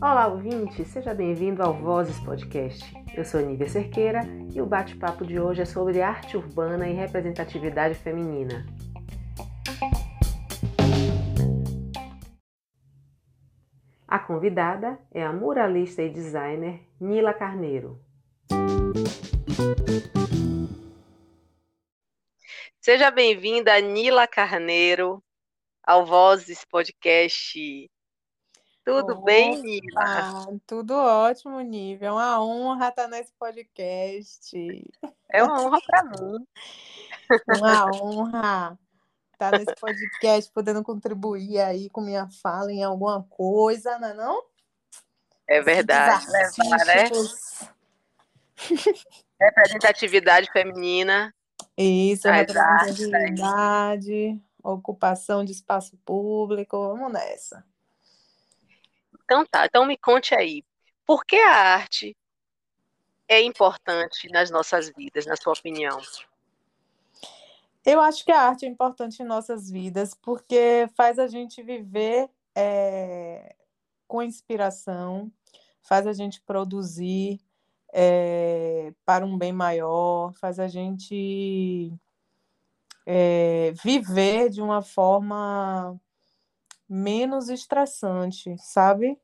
Olá, ouvinte! Seja bem-vindo ao Vozes Podcast. Eu sou Nívia Cerqueira e o bate-papo de hoje é sobre arte urbana e representatividade feminina. A convidada é a muralista e designer Nila Carneiro. Seja bem-vinda, Nila Carneiro, ao Vozes Podcast. Tudo Opa, bem, Nila? Tudo ótimo, Nível. É uma honra estar nesse podcast. É uma honra para mim. Uma honra estar nesse podcast, podendo contribuir aí com minha fala em alguma coisa, não é não? É verdade, levar, né? Representatividade feminina. Isso, representatividade, ocupação de espaço público, vamos nessa. Então tá, então me conte aí, por que a arte é importante nas nossas vidas, na sua opinião? Eu acho que a arte é importante em nossas vidas porque faz a gente viver é, com inspiração, faz a gente produzir é, para um bem maior, faz a gente é, viver de uma forma menos estressante, sabe?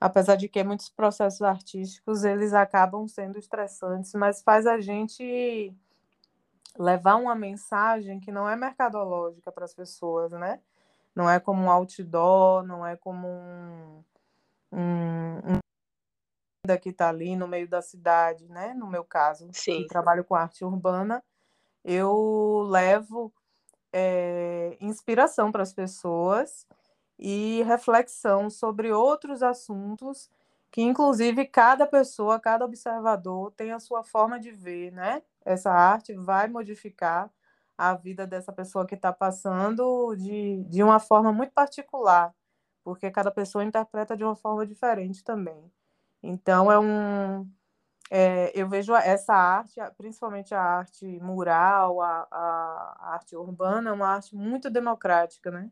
Apesar de que muitos processos artísticos eles acabam sendo estressantes, mas faz a gente levar uma mensagem que não é mercadológica para as pessoas, né? Não é como um outdoor, não é como um, um, um que está ali no meio da cidade, né? No meu caso, Sim. que trabalho com arte urbana, eu levo é, inspiração para as pessoas e reflexão sobre outros assuntos que, inclusive, cada pessoa, cada observador tem a sua forma de ver, né? Essa arte vai modificar a vida dessa pessoa que está passando de, de uma forma muito particular, porque cada pessoa interpreta de uma forma diferente também. Então, é um. É, eu vejo essa arte, principalmente a arte mural, a, a, arte urbana, uma arte muito democrática, né?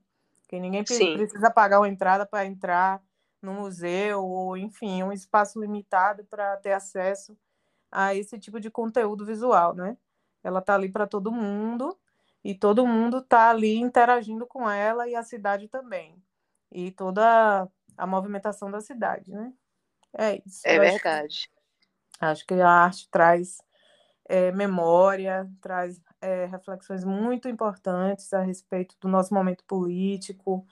que ninguém Sim. precisa pagar uma entrada para entrar no museu, ou enfim, um espaço limitado para ter acesso a esse tipo de conteúdo visual, né? Ela está ali para todo mundo e todo mundo está ali interagindo com ela e a cidade também. E toda a movimentação da cidade, né? É isso. É Eu acho verdade. que- Acho que a arte traz é, memória, traz é, reflexões muito importantes a respeito do nosso momento político,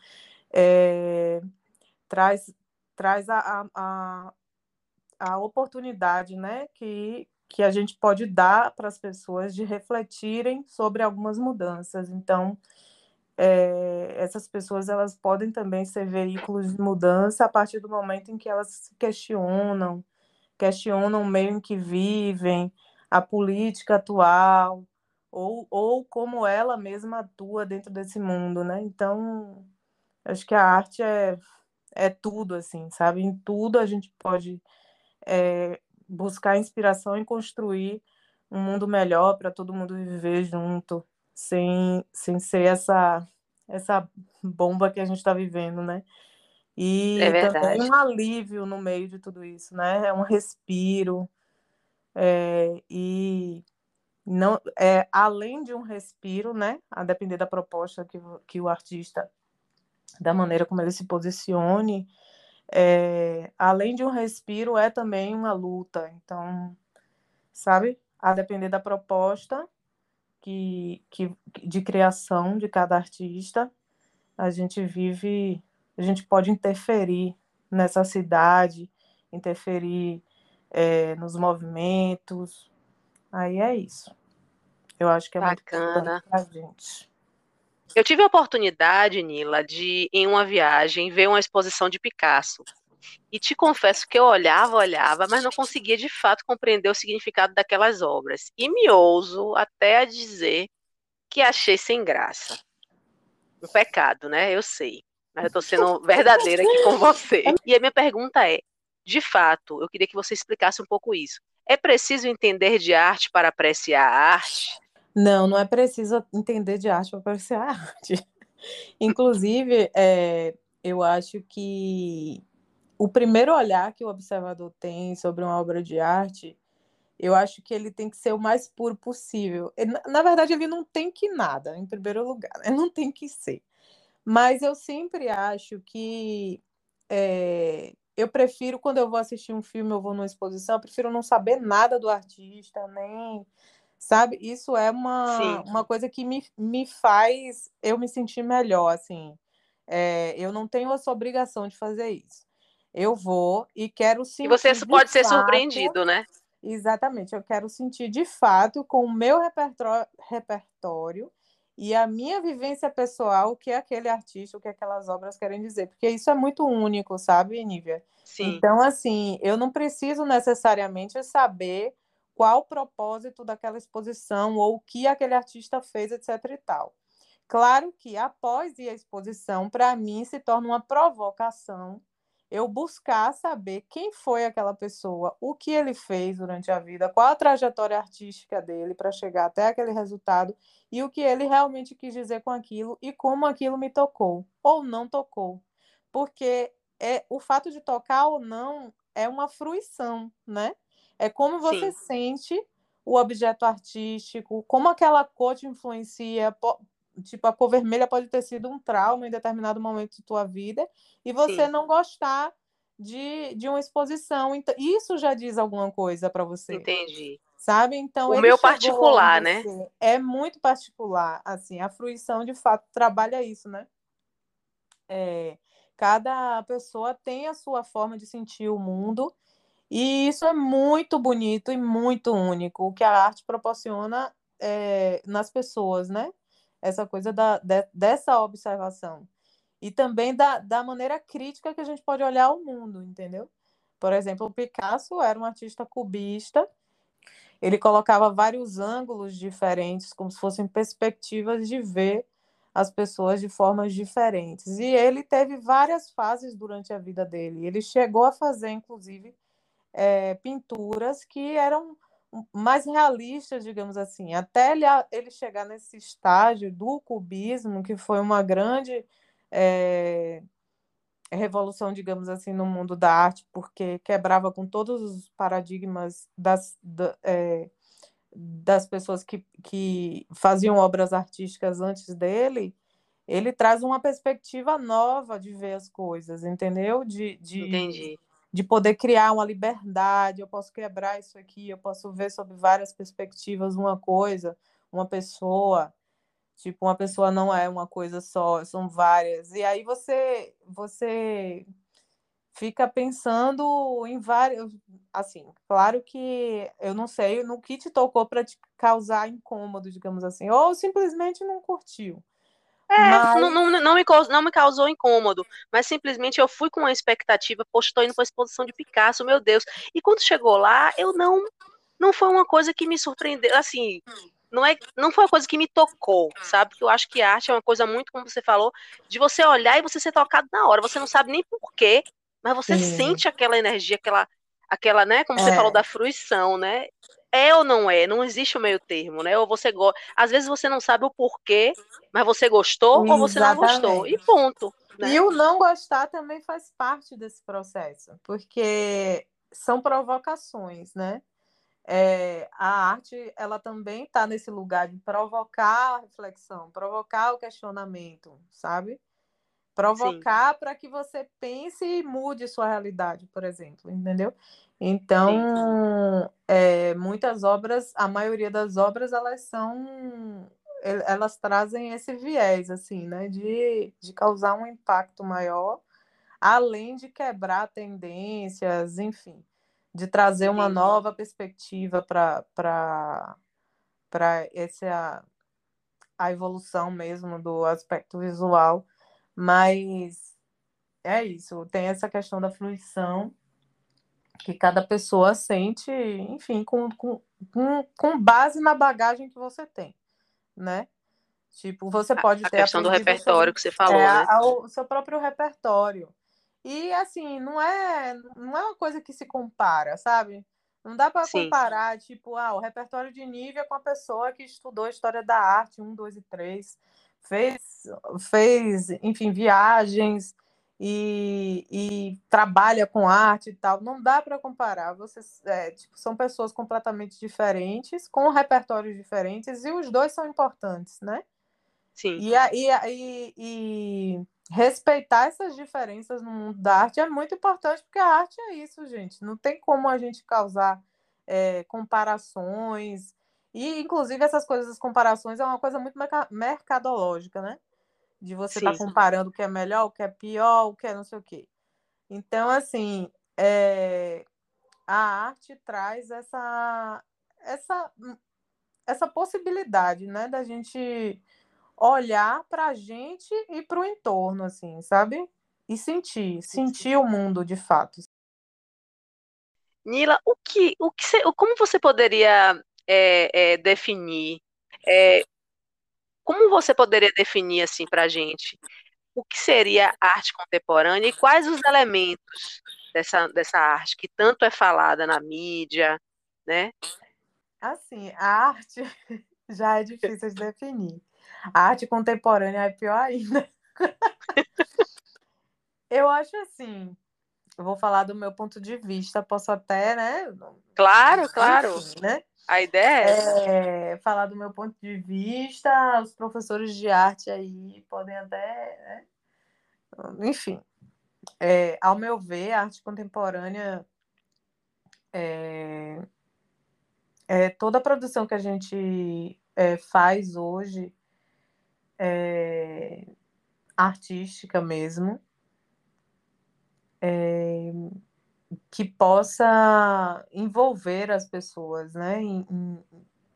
é, traz, traz a, a, a, a oportunidade né, que, que a gente pode dar para as pessoas de refletirem sobre algumas mudanças. Então, é, essas pessoas elas podem também ser veículos de mudança a partir do momento em que elas se questionam, questionam o meio em que vivem, a política atual, ou, ou como ela mesma atua dentro desse mundo, né? Então, acho que a arte é, é tudo, assim, sabe? Em tudo a gente pode é, buscar inspiração e construir um mundo melhor para todo mundo viver junto, sem, sem ser essa, essa bomba que a gente está vivendo, né? E É também verdade. um alívio no meio de tudo isso, né? É um respiro. é, e não é além de um respiro, né? A depender da proposta que, o- que o artista, da maneira como ele se posicione, é, além de um respiro, é também uma luta. Então, sabe? A depender da proposta que, que, de criação de cada artista, a gente vive, a gente pode interferir nessa cidade, interferir é, nos movimentos. Aí é isso. Eu acho que é Bacana. pra gente. Eu tive a oportunidade, Nila, de, em uma viagem, ver uma exposição de Picasso. E te confesso que eu olhava, olhava, mas não conseguia de fato compreender o significado daquelas obras. E me ouso até a dizer que achei sem graça. Um pecado, né? Eu sei. Mas eu estou sendo verdadeira aqui com você. E a minha pergunta é: de fato, eu queria que você explicasse um pouco isso. É preciso entender de arte para apreciar a arte? Não, não é preciso entender de arte para apreciar a arte. Inclusive, é, eu acho que o primeiro olhar que o observador tem sobre uma obra de arte, eu acho que ele tem que ser o mais puro possível. Na verdade, ele não tem que nada, em primeiro lugar, ele não tem que ser. Mas eu sempre acho que é, eu prefiro, quando eu vou assistir um filme, eu vou numa exposição, eu prefiro não saber nada do artista, nem. Sabe? Isso é uma, uma coisa que me, me faz eu me sentir melhor, assim. É, eu não tenho essa obrigação de fazer isso. Eu vou e quero sentir. E você pode ser surpreendido, né? Exatamente. Eu quero sentir de fato com o meu repertório e a minha vivência pessoal, o que aquele artista, o que aquelas obras querem dizer, porque isso é muito único, sabe, Nívia? Sim. Então, assim, eu não preciso necessariamente saber qual o propósito daquela exposição ou o que aquele artista fez, etc e tal. Claro que após ir à exposição, para mim se torna uma provocação eu buscar saber quem foi aquela pessoa, o que ele fez durante a vida, qual a trajetória artística dele para chegar até aquele resultado e o que ele realmente quis dizer com aquilo e como aquilo me tocou ou não tocou. Porque é o fato de tocar ou não é uma fruição, né? É como você Sim. sente o objeto artístico, como aquela cor te influencia, tipo, a cor vermelha pode ter sido um trauma em determinado momento de tua vida e você Sim. não gostar de, de uma exposição. Então, isso já diz alguma coisa para você. Entendi. Sabe? Então, o meu particular, né? É muito particular, assim, a fruição de fato trabalha isso, né? É, cada pessoa tem a sua forma de sentir o mundo e isso é muito bonito e muito único, o que a arte proporciona é, nas pessoas, né? Essa coisa da, de, dessa observação. E também da, da maneira crítica que a gente pode olhar o mundo, entendeu? Por exemplo, o Picasso era um artista cubista, ele colocava vários ângulos diferentes, como se fossem perspectivas de ver as pessoas de formas diferentes. E ele teve várias fases durante a vida dele. Ele chegou a fazer, inclusive, é, pinturas que eram mais realista, digamos assim, até ele, ele chegar nesse estágio do cubismo, que foi uma grande é, revolução, digamos assim, no mundo da arte, porque quebrava com todos os paradigmas das, da, é, das pessoas que, que faziam obras artísticas antes dele, ele traz uma perspectiva nova de ver as coisas, entendeu? De, de, Entendi de poder criar uma liberdade, eu posso quebrar isso aqui, eu posso ver sob várias perspectivas uma coisa, uma pessoa, tipo, uma pessoa não é uma coisa só, são várias. E aí você você fica pensando em vários, assim, claro que eu não sei no que te tocou para te causar incômodo, digamos assim, ou simplesmente não curtiu. É, mas... não, não, não, me, não me causou incômodo, mas simplesmente eu fui com uma expectativa, poxa, estou indo para a exposição de Picasso, meu Deus. E quando chegou lá, eu não. Não foi uma coisa que me surpreendeu, assim, não é não foi uma coisa que me tocou, sabe? Porque eu acho que arte é uma coisa muito, como você falou, de você olhar e você ser tocado na hora. Você não sabe nem porquê, mas você Sim. sente aquela energia, aquela, aquela, né? Como é. você falou da fruição, né? É ou não é, não existe o meio termo, né? Ou você gosta. Às vezes você não sabe o porquê, mas você gostou Exatamente. ou você não gostou. E ponto. Né? E o não gostar também faz parte desse processo, porque são provocações, né? É, a arte ela também está nesse lugar de provocar a reflexão, provocar o questionamento, sabe? Provocar para que você pense e mude sua realidade, por exemplo, entendeu? Então, é, muitas obras, a maioria das obras, elas são, elas trazem esse viés, assim, né, de, de causar um impacto maior, além de quebrar tendências, enfim, de trazer uma nova perspectiva para para essa a evolução mesmo do aspecto visual, mas é isso, tem essa questão da fruição que cada pessoa sente, enfim, com, com, com, base na bagagem que você tem, né? Tipo, você pode a, ter a questão do repertório seu, que você falou, é, né? o seu próprio repertório. E assim, não é, não é uma coisa que se compara, sabe? Não dá para comparar, tipo, ah, o repertório de Nívia com a pessoa que estudou história da arte, um, dois e três, fez, fez enfim, viagens e, e trabalha com arte e tal. Não dá para comparar. Vocês, é, tipo, são pessoas completamente diferentes, com repertórios diferentes, e os dois são importantes, né? Sim. E, e, e, e respeitar essas diferenças no mundo da arte é muito importante, porque a arte é isso, gente. Não tem como a gente causar é, comparações. E, inclusive, essas coisas, as comparações, é uma coisa muito mercadológica, né? De você estar tá comparando o que é melhor, o que é pior, o que é não sei o quê. Então, assim, é, a arte traz essa, essa, essa possibilidade, né? Da gente olhar para a gente e para o entorno, assim, sabe? E sentir, sentir o mundo de fato. Nila, o que, o que você, como você poderia é, é, definir? Como você poderia definir assim para a gente o que seria arte contemporânea e quais os elementos dessa, dessa arte que tanto é falada na mídia, né? Assim, a arte já é difícil de definir. A arte contemporânea é pior ainda. eu acho assim. Eu vou falar do meu ponto de vista, posso até, né? Claro, claro. Né? A ideia é... é... falar do meu ponto de vista. Os professores de arte aí podem até, né? enfim. É, ao meu ver, a arte contemporânea é, é toda a produção que a gente é, faz hoje é, artística mesmo, é, que possa envolver as pessoas, né, em, em,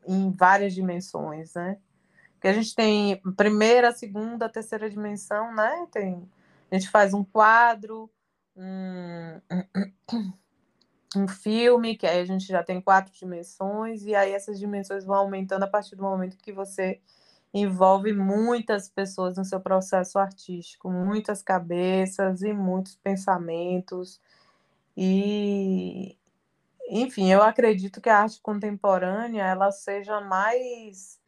em várias dimensões, né? Que a gente tem primeira, segunda, terceira dimensão, né? Tem, a gente faz um quadro, um, um filme, que aí a gente já tem quatro dimensões, e aí essas dimensões vão aumentando a partir do momento que você envolve muitas pessoas no seu processo artístico, muitas cabeças e muitos pensamentos. E, enfim, eu acredito que a arte contemporânea ela seja mais,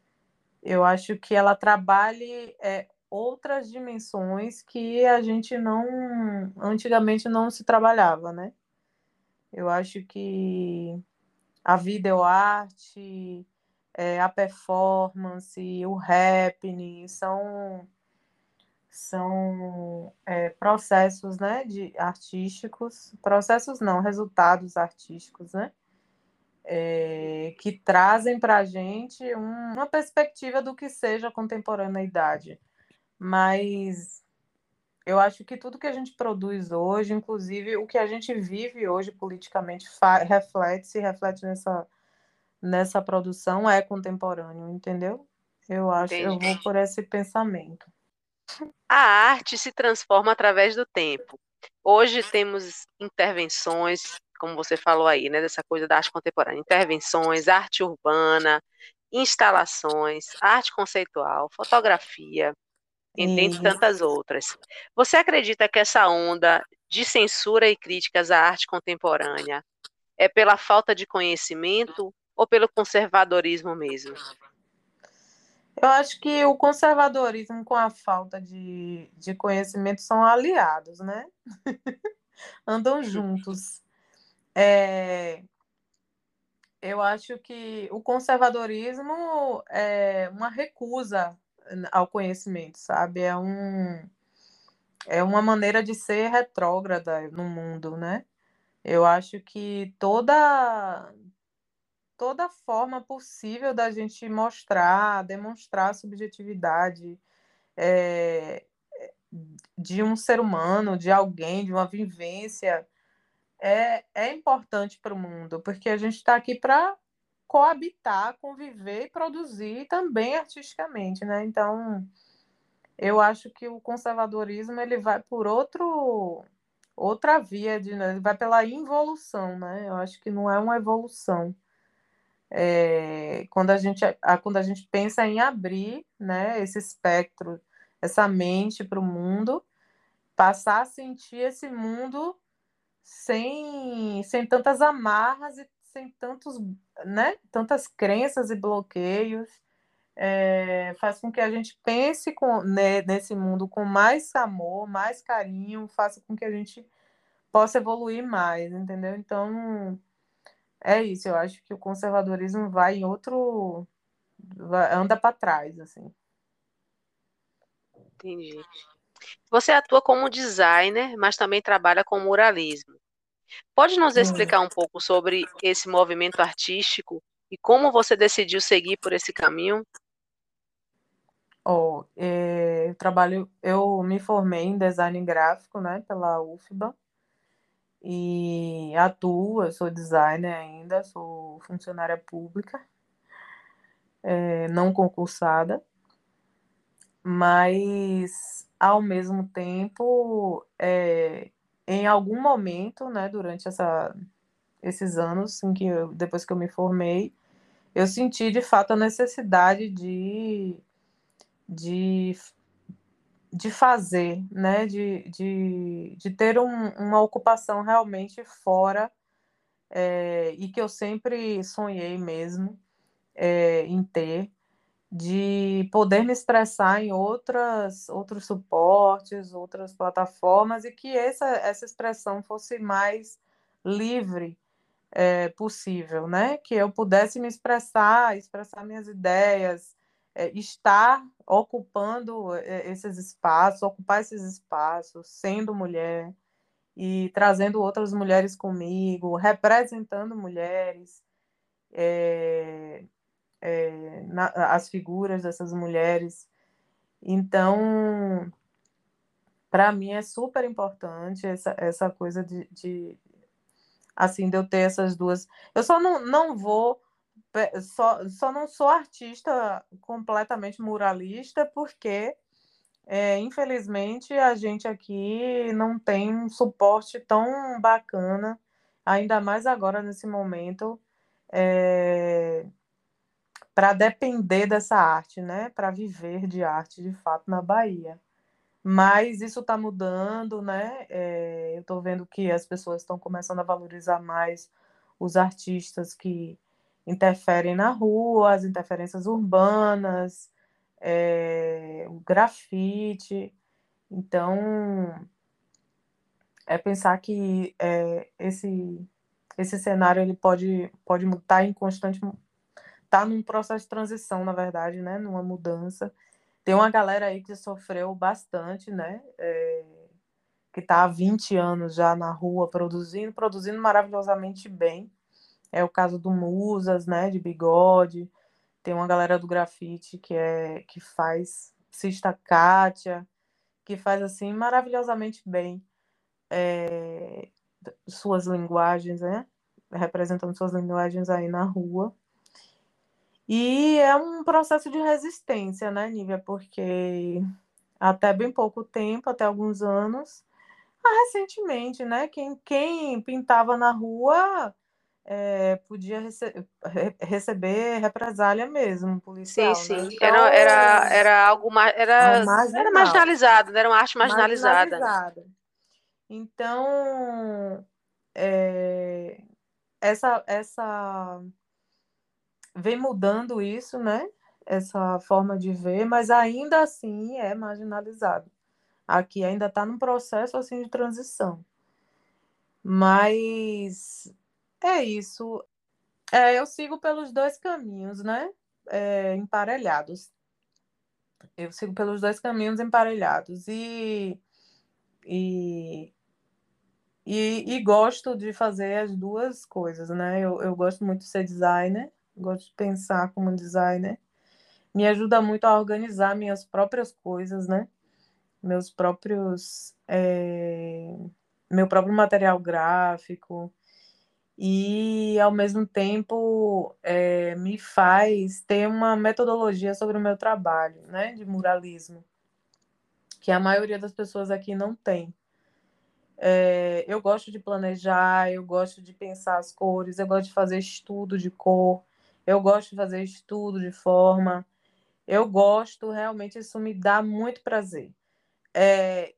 eu acho que ela trabalhe é, outras dimensões que a gente não, antigamente não se trabalhava, né? Eu acho que a videoarte, é, a performance, o happening, são, são é, processos né, de, artísticos, processos não, resultados artísticos, né? É, que trazem para a gente um, uma perspectiva do que seja a contemporaneidade. Mas eu acho que tudo que a gente produz hoje, inclusive o que a gente vive hoje politicamente, reflete, se reflete nessa, nessa produção é contemporâneo, entendeu? Eu acho, Entendi. eu vou por esse pensamento. A arte se transforma através do tempo. Hoje temos intervenções, como você falou aí, né, dessa coisa da arte contemporânea, intervenções, arte urbana, instalações, arte conceitual, fotografia, entre tantas outras. Você acredita que essa onda de censura e críticas à arte contemporânea é pela falta de conhecimento ou pelo conservadorismo mesmo? Eu acho que o conservadorismo com a falta de, de conhecimento são aliados, né? Andam juntos. É, eu acho que o conservadorismo é uma recusa ao conhecimento, sabe? É, um, é uma maneira de ser retrógrada no mundo, né? Eu acho que toda toda forma possível da gente mostrar, demonstrar a subjetividade é, de um ser humano, de alguém, de uma vivência, é, é importante para o mundo, porque a gente está aqui para coabitar, conviver e produzir também artisticamente, né? Então, eu acho que o conservadorismo ele vai por outro outra via de, né? ele vai pela involução, né? Eu acho que não é uma evolução é, quando, a gente, a, quando a gente pensa em abrir né, esse espectro, essa mente para o mundo, passar a sentir esse mundo sem, sem tantas amarras e sem tantos, né, tantas crenças e bloqueios, é, faz com que a gente pense com, né, nesse mundo com mais amor, mais carinho, faça com que a gente possa evoluir mais, entendeu? Então, é isso, eu acho que o conservadorismo vai em outro. Anda para trás, assim. Entendi. Você atua como designer, mas também trabalha com muralismo. Pode nos explicar um pouco sobre esse movimento artístico e como você decidiu seguir por esse caminho? Oh, é, eu trabalho, eu me formei em design gráfico, né, pela UFBA e atuo, eu sou designer ainda, sou funcionária pública, é, não concursada, mas ao mesmo tempo, é, em algum momento, né, durante essa, esses anos em que eu, depois que eu me formei, eu senti de fato a necessidade de, de de fazer, né? de, de, de ter um, uma ocupação realmente fora é, e que eu sempre sonhei mesmo é, em ter, de poder me expressar em outras, outros suportes, outras plataformas e que essa, essa expressão fosse mais livre é, possível, né? Que eu pudesse me expressar, expressar minhas ideias, é, estar ocupando é, esses espaços, ocupar esses espaços, sendo mulher e trazendo outras mulheres comigo, representando mulheres, é, é, na, as figuras dessas mulheres. Então, para mim é super importante essa, essa coisa de, de, assim de eu ter essas duas. Eu só não, não vou só, só não sou artista completamente muralista, porque, é, infelizmente, a gente aqui não tem um suporte tão bacana, ainda mais agora nesse momento, é, para depender dessa arte, né? Para viver de arte de fato na Bahia. Mas isso está mudando, né? É, eu estou vendo que as pessoas estão começando a valorizar mais os artistas que interferem na rua, as interferências urbanas, é, o grafite. Então, é pensar que é, esse, esse cenário ele pode, pode estar em constante. está num processo de transição, na verdade, né? numa mudança. Tem uma galera aí que sofreu bastante, né? É, que está há 20 anos já na rua produzindo, produzindo maravilhosamente bem. É o caso do Musas, né, de bigode. Tem uma galera do grafite que é que faz Cista Kátia, que faz assim maravilhosamente bem é, suas linguagens, né? Representando suas linguagens aí na rua. E é um processo de resistência, né, Nívia? Porque até bem pouco tempo, até alguns anos, ah, recentemente, né? Quem, quem pintava na rua é, podia rece receber represália mesmo, policial. Sim, né? sim. Né? Então, era, era, era algo mais. Era, era marginalizado, né? era uma arte marginalizada. marginalizada. Então, é, essa, essa vem mudando isso, né? Essa forma de ver, mas ainda assim é marginalizado. Aqui ainda está num processo assim de transição. Mas é isso. É, eu sigo pelos dois caminhos, né? É, emparelhados. Eu sigo pelos dois caminhos emparelhados. E, e, e, e gosto de fazer as duas coisas, né? Eu, eu gosto muito de ser designer, gosto de pensar como designer. Me ajuda muito a organizar minhas próprias coisas, né? Meus próprios. É, meu próprio material gráfico e ao mesmo tempo é, me faz ter uma metodologia sobre o meu trabalho, né, de muralismo, que a maioria das pessoas aqui não tem. É, eu gosto de planejar, eu gosto de pensar as cores, eu gosto de fazer estudo de cor, eu gosto de fazer estudo de forma, eu gosto, realmente isso me dá muito prazer. É,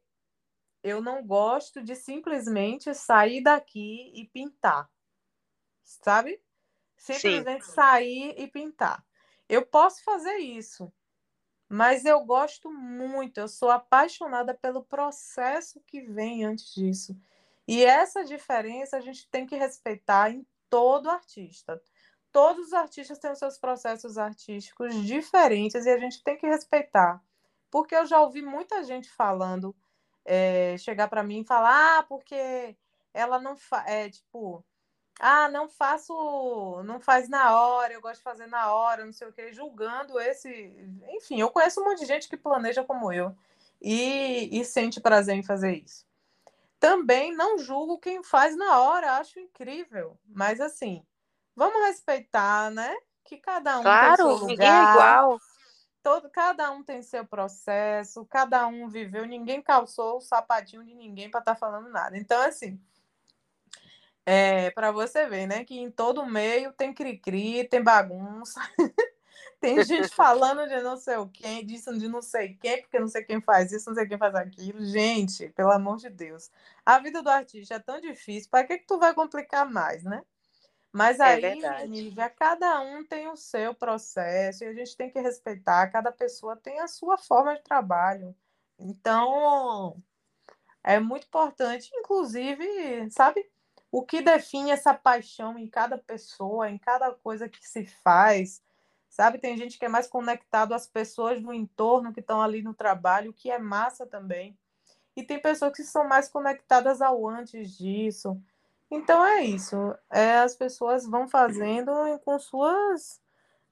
eu não gosto de simplesmente sair daqui e pintar sabe? Simplesmente Sim. sair e pintar. Eu posso fazer isso, mas eu gosto muito, eu sou apaixonada pelo processo que vem antes disso. E essa diferença a gente tem que respeitar em todo artista. Todos os artistas têm os seus processos artísticos diferentes e a gente tem que respeitar. Porque eu já ouvi muita gente falando, é, chegar para mim e falar, ah, porque ela não faz, é, tipo, ah, não faço, não faz na hora, eu gosto de fazer na hora, não sei o que, julgando esse. Enfim, eu conheço um monte de gente que planeja como eu e, e sente prazer em fazer isso. Também não julgo quem faz na hora, acho incrível, mas assim, vamos respeitar, né? Que cada um claro, tem seu lugar. Ninguém é igual. Todo, cada um tem seu processo, cada um viveu, ninguém calçou o sapatinho de ninguém para estar tá falando nada. Então, assim, é, para você ver, né? Que em todo meio tem cri-cri, tem bagunça, tem gente falando de não sei o quem, disso de não sei quem, porque não sei quem faz isso, não sei quem faz aquilo. Gente, pelo amor de Deus. A vida do artista é tão difícil, para que, que tu vai complicar mais, né? Mas é aí, é cada um tem o seu processo e a gente tem que respeitar, cada pessoa tem a sua forma de trabalho. Então, é muito importante, inclusive, sabe? O que define essa paixão em cada pessoa, em cada coisa que se faz. Sabe, tem gente que é mais conectado às pessoas do entorno que estão ali no trabalho, o que é massa também. E tem pessoas que são mais conectadas ao antes disso. Então é isso. É, as pessoas vão fazendo com suas,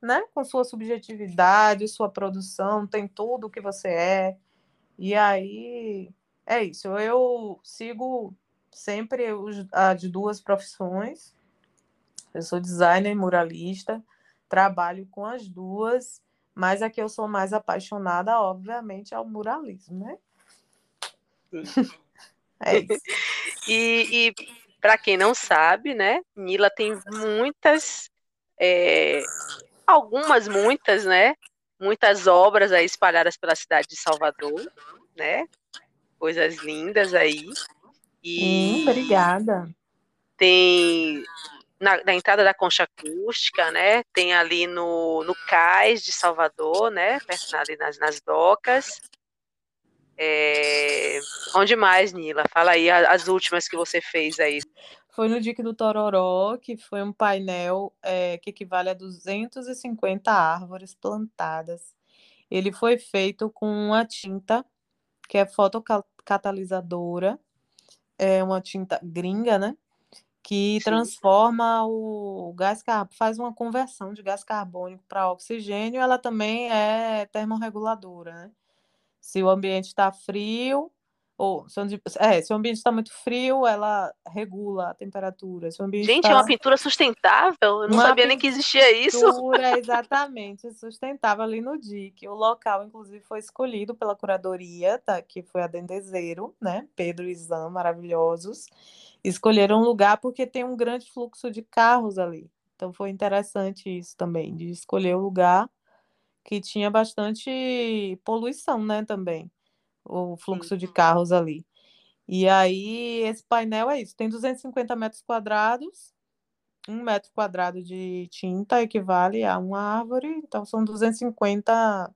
né, com sua subjetividade, sua produção, tem tudo o que você é. E aí é isso. Eu sigo sempre a de duas profissões. Eu sou designer e muralista, trabalho com as duas, mas a que eu sou mais apaixonada, obviamente, é o muralismo, né? é isso. e, e para quem não sabe, né, Nila tem muitas, é, algumas, muitas, né, muitas obras aí espalhadas pela cidade de Salvador, né, coisas lindas aí. E hum, obrigada. Tem na, na, entrada da concha acústica, né? Tem ali no, no cais de Salvador, né? Ali nas, nas docas. É... Onde mais, Nila? Fala aí as últimas que você fez aí. Foi no Dique do Tororó, que foi um painel é, que equivale a 250 árvores plantadas. Ele foi feito com uma tinta que é fotocatalisadora é uma tinta gringa, né? Que Sim. transforma o gás carbônico, faz uma conversão de gás carbônico para oxigênio, ela também é termorreguladora, né? Se o ambiente está frio, ou se, é, se o ambiente está muito frio, ela regula a temperatura. Se o ambiente Gente, tá... é uma pintura sustentável? Eu não uma sabia nem que existia isso. Pintura, exatamente, sustentável ali no DIC. O local, inclusive, foi escolhido pela curadoria, tá, que foi a Dendezeiro, né? Pedro e Zan, maravilhosos. Escolheram um lugar porque tem um grande fluxo de carros ali. Então foi interessante isso também, de escolher o um lugar que tinha bastante poluição, né, também o fluxo de carros ali. E aí, esse painel é isso: tem 250 metros quadrados, um metro quadrado de tinta equivale a uma árvore, então são 250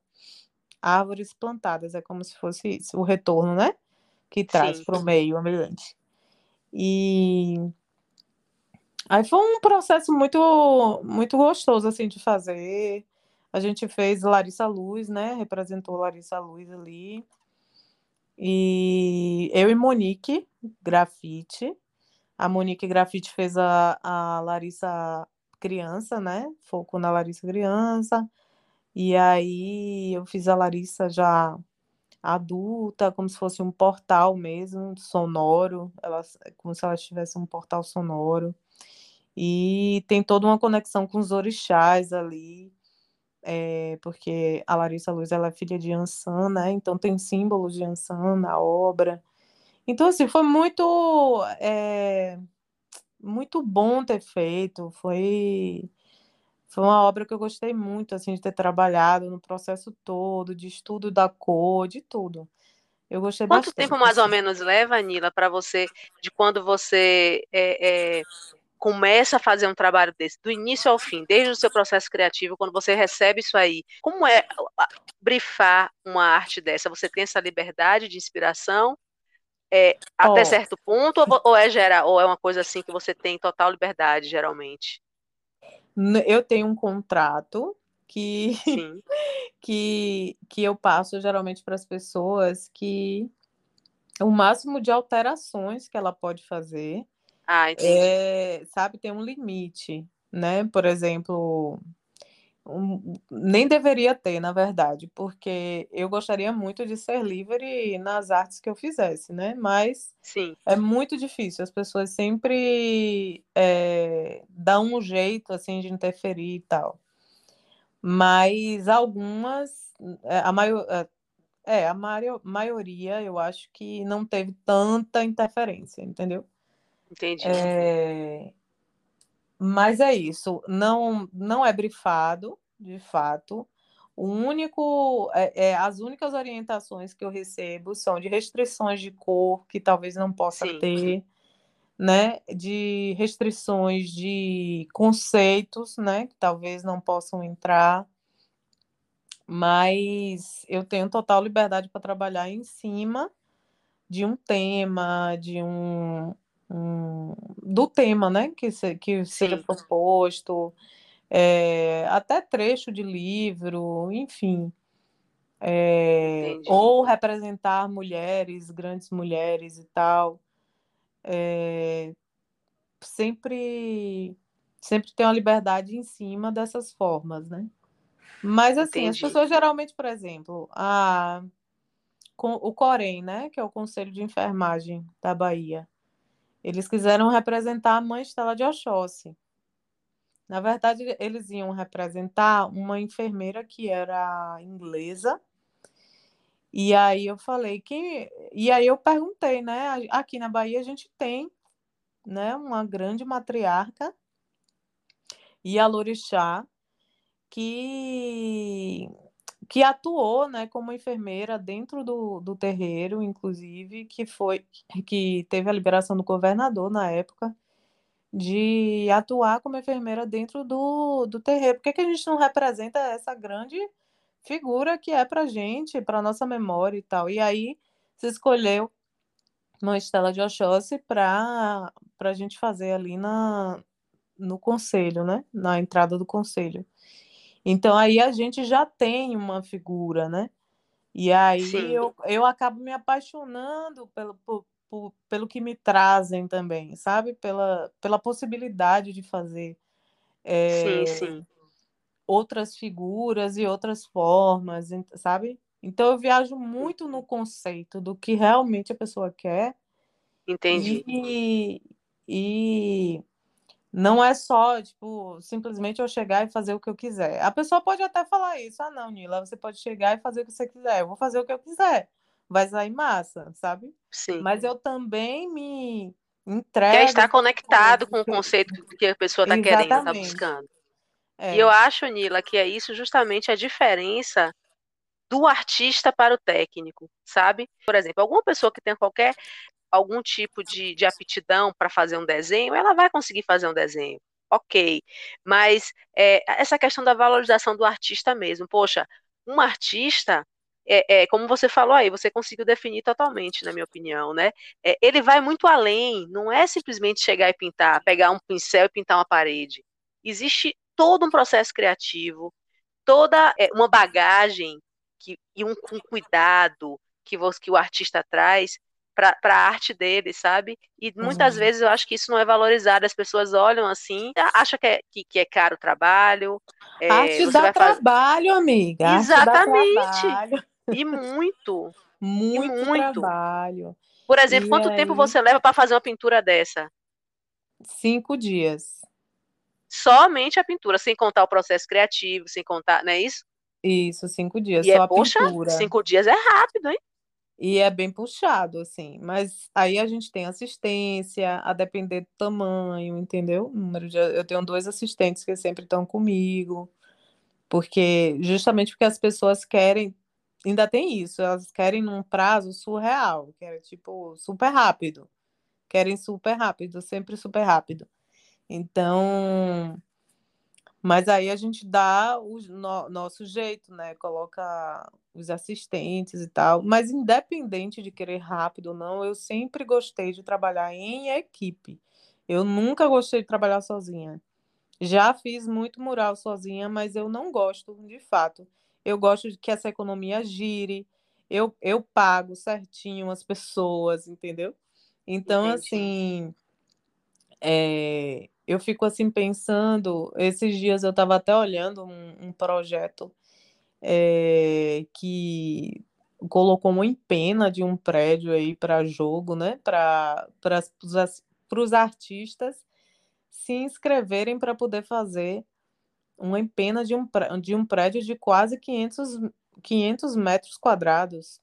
árvores plantadas, é como se fosse isso, o retorno, né? Que traz para o meio ambiente. E aí foi um processo muito, muito gostoso assim de fazer. A gente fez Larissa Luz, né? Representou Larissa Luz ali. E eu e Monique Grafite. A Monique Grafite fez a, a Larissa criança, né? Foco na Larissa criança. E aí eu fiz a Larissa já adulta, como se fosse um portal mesmo, sonoro, ela, como se ela tivesse um portal sonoro. E tem toda uma conexão com os orixás ali é, porque a Larissa Luz ela é filha de Ansan, né? Então tem símbolos de Ansan na obra. Então, assim, foi muito, é, muito bom ter feito. Foi, foi uma obra que eu gostei muito, assim, de ter trabalhado no processo todo, de estudo da cor, de tudo. Eu gostei Quanto bastante. tempo mais ou menos leva, Anila, para você, de quando você é, é, começa a fazer um trabalho desse, do início ao fim, desde o seu processo criativo, quando você recebe isso aí, como é brifar uma arte dessa? Você tem essa liberdade de inspiração é, oh. até certo ponto, ou, ou é geral, ou é uma coisa assim que você tem total liberdade, geralmente? Eu tenho um contrato que, que, que eu passo geralmente para as pessoas que o máximo de alterações que ela pode fazer ah, é, sabe, tem um limite, né? Por exemplo, um, nem deveria ter, na verdade, porque eu gostaria muito de ser livre nas artes que eu fizesse, né? Mas Sim. é muito difícil. As pessoas sempre é, dão um jeito assim de interferir e tal. Mas algumas, é, a maior, é, é, a maioria, eu acho que não teve tanta interferência, entendeu? Entendi. É... Mas é isso, não, não é brifado, de fato. O único, é, é, as únicas orientações que eu recebo são de restrições de cor, que talvez não possa Sim. ter, né? De restrições de conceitos, né? Que talvez não possam entrar. Mas eu tenho total liberdade para trabalhar em cima de um tema, de um, um do tema, né? Que, se, que seja proposto, é, até trecho de livro, enfim. É, ou representar mulheres, grandes mulheres e tal. É, sempre sempre tem uma liberdade em cima dessas formas, né? Mas assim, Entendi. as pessoas geralmente, por exemplo, a, o Corém, né, que é o Conselho de Enfermagem da Bahia, eles quiseram representar a mãe Estela de Oxóssi. Na verdade, eles iam representar uma enfermeira que era inglesa. E aí eu falei que e aí eu perguntei, né? Aqui na Bahia a gente tem, né, uma grande matriarca e a Lorixá que que atuou né, como enfermeira dentro do, do terreiro, inclusive, que foi que teve a liberação do governador na época de atuar como enfermeira dentro do, do terreiro. Por que, que a gente não representa essa grande figura que é para gente, para nossa memória e tal? E aí se escolheu uma Estela de Oxóssi para a gente fazer ali na, no conselho, né? Na entrada do conselho. Então aí a gente já tem uma figura, né? E aí eu, eu acabo me apaixonando pelo, por, por, pelo que me trazem também, sabe? Pela, pela possibilidade de fazer é, sim, sim. outras figuras e outras formas, sabe? Então eu viajo muito no conceito do que realmente a pessoa quer. Entendi. E, e não é só, tipo, simplesmente eu chegar e fazer o que eu quiser. A pessoa pode até falar isso. Ah, não, Nila, você pode chegar e fazer o que você quiser. Eu vou fazer o que eu quiser. Vai sair massa, sabe? Sim. Mas eu também me entrego. Quer estar conectado com o conceito que a pessoa está querendo, está buscando. É. E eu acho, Nila, que é isso justamente a diferença do artista para o técnico, sabe? Por exemplo, alguma pessoa que tem qualquer algum tipo de, de aptidão para fazer um desenho, ela vai conseguir fazer um desenho. Ok. Mas é, essa questão da valorização do artista mesmo. Poxa, um artista, é, é, como você falou aí, você conseguiu definir totalmente, na minha opinião, né? É, ele vai muito além, não é simplesmente chegar e pintar, pegar um pincel e pintar uma parede. Existe todo um processo criativo, toda é, uma bagagem que, e um, um cuidado que, você, que o artista traz para a arte dele, sabe? E muitas uhum. vezes eu acho que isso não é valorizado. As pessoas olham assim, acham que é, que, que é caro o trabalho. É, arte dá trabalho, fazer... amiga. Exatamente. Trabalho. E muito. Muito, e muito trabalho. Por exemplo, e quanto aí... tempo você leva para fazer uma pintura dessa? Cinco dias. Somente a pintura, sem contar o processo criativo, sem contar, não é isso? Isso, cinco dias. E só é, poxa, pintura. cinco dias é rápido, hein? E é bem puxado, assim. Mas aí a gente tem assistência, a depender do tamanho, entendeu? Eu tenho dois assistentes que sempre estão comigo, porque justamente porque as pessoas querem, ainda tem isso, elas querem num prazo surreal, que é tipo super rápido. Querem super rápido, sempre super rápido. Então, mas aí a gente dá o no, nosso jeito, né? Coloca os assistentes e tal. Mas independente de querer rápido ou não, eu sempre gostei de trabalhar em equipe. Eu nunca gostei de trabalhar sozinha. Já fiz muito mural sozinha, mas eu não gosto, de fato. Eu gosto de que essa economia gire. Eu, eu pago certinho as pessoas, entendeu? Então, Entendi. assim, é, eu fico assim pensando. Esses dias eu estava até olhando um, um projeto é, que colocou uma empena de um prédio aí para jogo, né? Para os artistas se inscreverem para poder fazer uma empena de um, de um prédio de quase 500, 500 metros quadrados.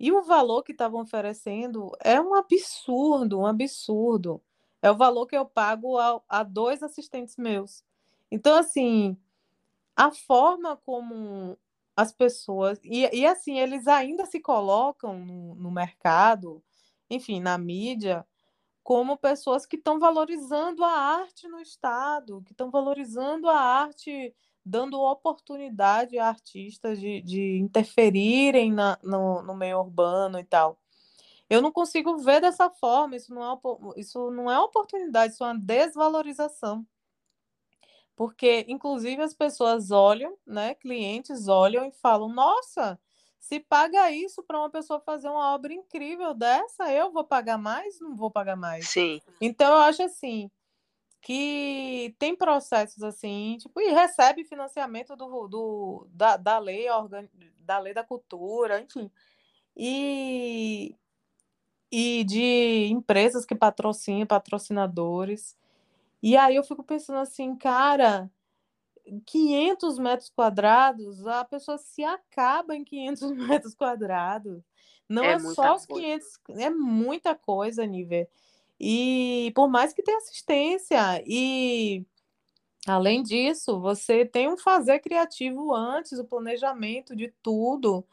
E o valor que estavam oferecendo é um absurdo, um absurdo. É o valor que eu pago a, a dois assistentes meus. Então, assim, a forma como as pessoas. E, e assim, eles ainda se colocam no, no mercado, enfim, na mídia, como pessoas que estão valorizando a arte no Estado, que estão valorizando a arte, dando oportunidade a artistas de, de interferirem na, no, no meio urbano e tal. Eu não consigo ver dessa forma, isso não é, isso não é oportunidade, isso é uma desvalorização porque inclusive as pessoas olham, né, clientes olham e falam: "Nossa, se paga isso para uma pessoa fazer uma obra incrível dessa, eu vou pagar mais? Não vou pagar mais". Sim. Então eu acho assim que tem processos assim, tipo, e recebe financiamento do, do da, da lei organ, da lei da cultura, enfim. E e de empresas que patrocinam, patrocinadores. E aí eu fico pensando assim, cara, 500 metros quadrados, a pessoa se acaba em 500 metros quadrados. Não é, é só os 500, coisa. é muita coisa, Nível. E por mais que tenha assistência, e além disso, você tem um fazer criativo antes, o planejamento de tudo.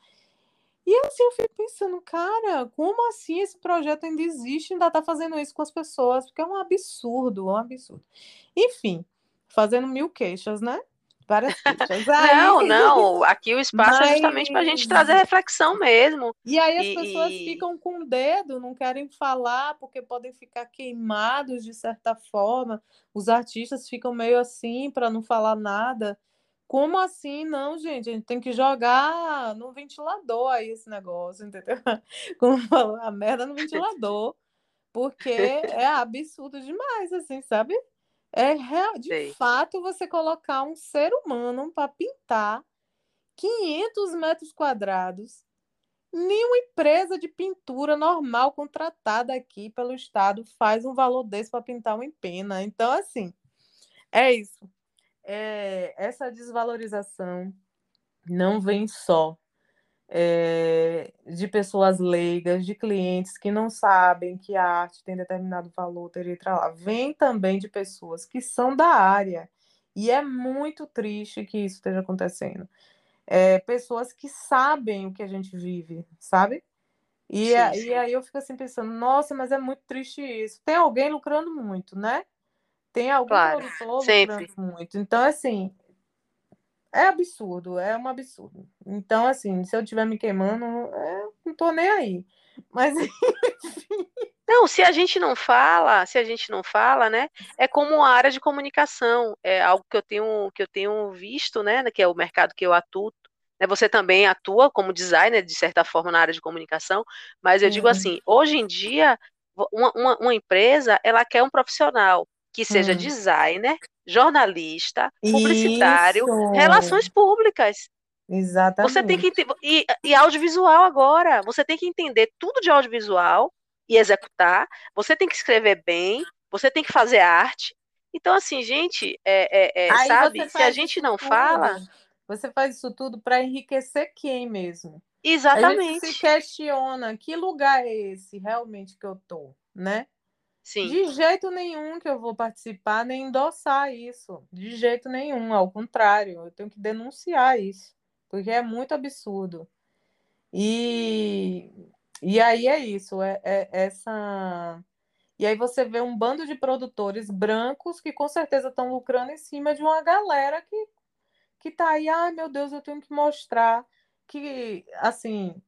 E assim eu fico pensando, cara, como assim esse projeto ainda existe, ainda tá fazendo isso com as pessoas? Porque é um absurdo, um absurdo. Enfim, fazendo mil queixas, né? Várias queixas. Aí... Não, não, aqui o espaço Mas... é justamente para a gente trazer reflexão mesmo. E aí as e, pessoas e... ficam com o dedo, não querem falar, porque podem ficar queimados de certa forma. Os artistas ficam meio assim para não falar nada. Como assim? Não, gente, a gente tem que jogar no ventilador aí esse negócio, entendeu? Como falou, a merda no ventilador, porque é absurdo demais, assim, sabe? É real, de Sei. fato você colocar um ser humano para pintar 500 metros quadrados. Nenhuma empresa de pintura normal contratada aqui pelo Estado faz um valor desse para pintar uma empena. Então, assim, é isso é, essa desvalorização não vem só é, de pessoas leigas, de clientes que não sabem que a arte tem determinado valor, teria lá. Vem também de pessoas que são da área. E é muito triste que isso esteja acontecendo. É, pessoas que sabem o que a gente vive, sabe? E, sim, sim. e aí eu fico assim pensando, nossa, mas é muito triste isso. Tem alguém lucrando muito, né? Tem algum claro, produtor sempre. muito. Então, assim, é absurdo, é um absurdo. Então, assim, se eu estiver me queimando, é, não tô nem aí. Mas, enfim. Não, se a gente não fala, se a gente não fala, né? É como a área de comunicação, é algo que eu tenho que eu tenho visto, né? Que é o mercado que eu atuo. Né, você também atua como designer, de certa forma, na área de comunicação, mas eu uhum. digo assim, hoje em dia, uma, uma, uma empresa, ela quer um profissional que seja hum. designer, jornalista, publicitário, Isso. relações públicas. Exatamente. Você tem que e, e audiovisual agora. Você tem que entender tudo de audiovisual e executar. Você tem que escrever bem. Você tem que fazer arte. Então, assim, gente, é, é, é sabe? Se a gente não tudo, fala. Você faz isso tudo para enriquecer quem mesmo? Exatamente. A gente se questiona que lugar é esse realmente que eu tô, né? Sim. De jeito nenhum que eu vou participar nem endossar isso. De jeito nenhum. Ao contrário, eu tenho que denunciar isso. Porque é muito absurdo. E, e aí é isso. É, é essa. E aí você vê um bando de produtores brancos que com certeza estão lucrando em cima de uma galera que que tá aí, ai meu Deus, eu tenho que mostrar que assim,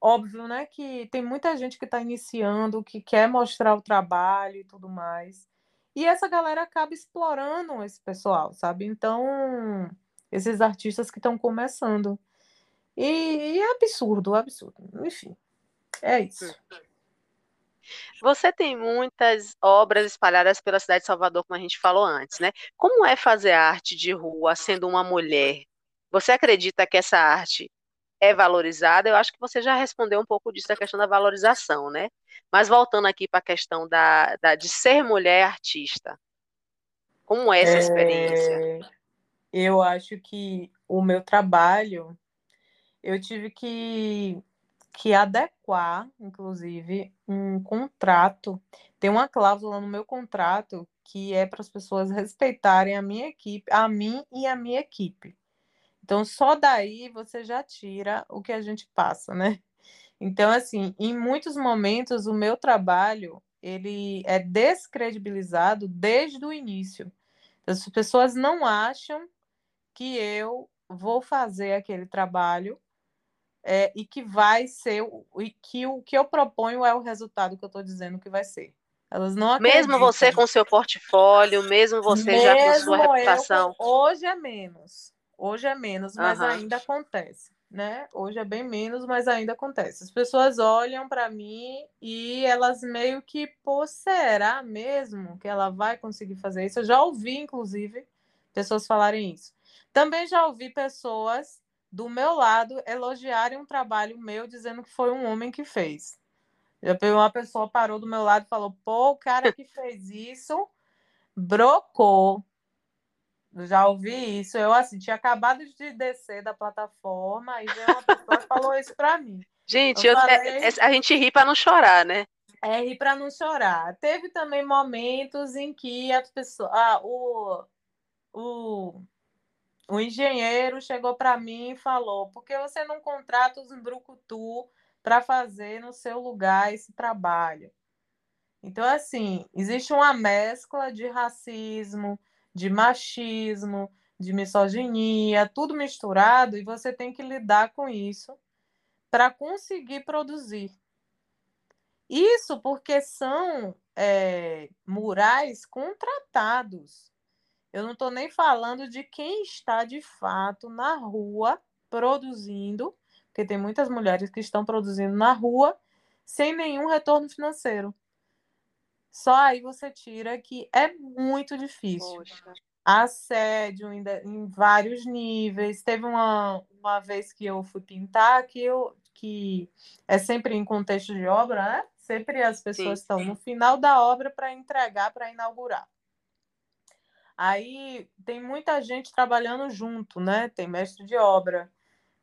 óbvio, né, que tem muita gente que está iniciando, que quer mostrar o trabalho e tudo mais. E essa galera acaba explorando esse pessoal, sabe? Então, esses artistas que estão começando. E, e, é absurdo, absurdo. Enfim, é isso. Você tem muitas obras espalhadas pela cidade de Salvador, como a gente falou antes, né? Como é fazer arte de rua sendo uma mulher? Você acredita que essa arte é valorizada? Eu acho que você já respondeu um pouco disso, a questão da valorização, né? Mas voltando aqui para a questão da, da, de ser mulher artista, como é essa é... experiência? Eu acho que o meu trabalho, eu tive que, que adequar, inclusive, um contrato. Tem uma cláusula no meu contrato que é para as pessoas respeitarem a minha equipe, a mim e a minha equipe. Então, só daí você já tira o que a gente passa, né? Então, assim, em muitos momentos o meu trabalho ele é descredibilizado desde o início. As pessoas não acham que eu vou fazer aquele trabalho é, e que vai ser e que o que eu proponho é o resultado que eu estou dizendo que vai ser. Elas não acreditam. Mesmo você com seu portfólio, mesmo você mesmo já com sua reputação. Eu, hoje é menos. Hoje é menos, mas uhum. ainda acontece, né? Hoje é bem menos, mas ainda acontece. As pessoas olham para mim e elas meio que, pô, será mesmo que ela vai conseguir fazer isso? Eu já ouvi, inclusive, pessoas falarem isso. Também já ouvi pessoas do meu lado elogiarem um trabalho meu dizendo que foi um homem que fez. Já uma pessoa parou do meu lado e falou: pô, o cara que fez isso brocou, já ouvi isso. Eu, assim, tinha acabado de descer da plataforma e veio uma pessoa que falou isso para mim. Gente, eu eu, falei, é, é, a gente ri para não chorar, né? É rir para não chorar. Teve também momentos em que a pessoa, ah, o, o, o engenheiro chegou para mim e falou: por que você não contrata os brucutu para fazer no seu lugar esse trabalho? Então, assim, existe uma mescla de racismo, de machismo, de misoginia, tudo misturado, e você tem que lidar com isso para conseguir produzir. Isso porque são é, murais contratados. Eu não estou nem falando de quem está de fato na rua produzindo, porque tem muitas mulheres que estão produzindo na rua sem nenhum retorno financeiro. Só aí você tira que é muito difícil. Poxa. Assédio em, em vários níveis. Teve uma, uma vez que eu fui pintar, que, eu, que é sempre em contexto de obra, né? Sempre as pessoas sim, estão sim. no final da obra para entregar, para inaugurar. Aí tem muita gente trabalhando junto, né? Tem mestre de obra,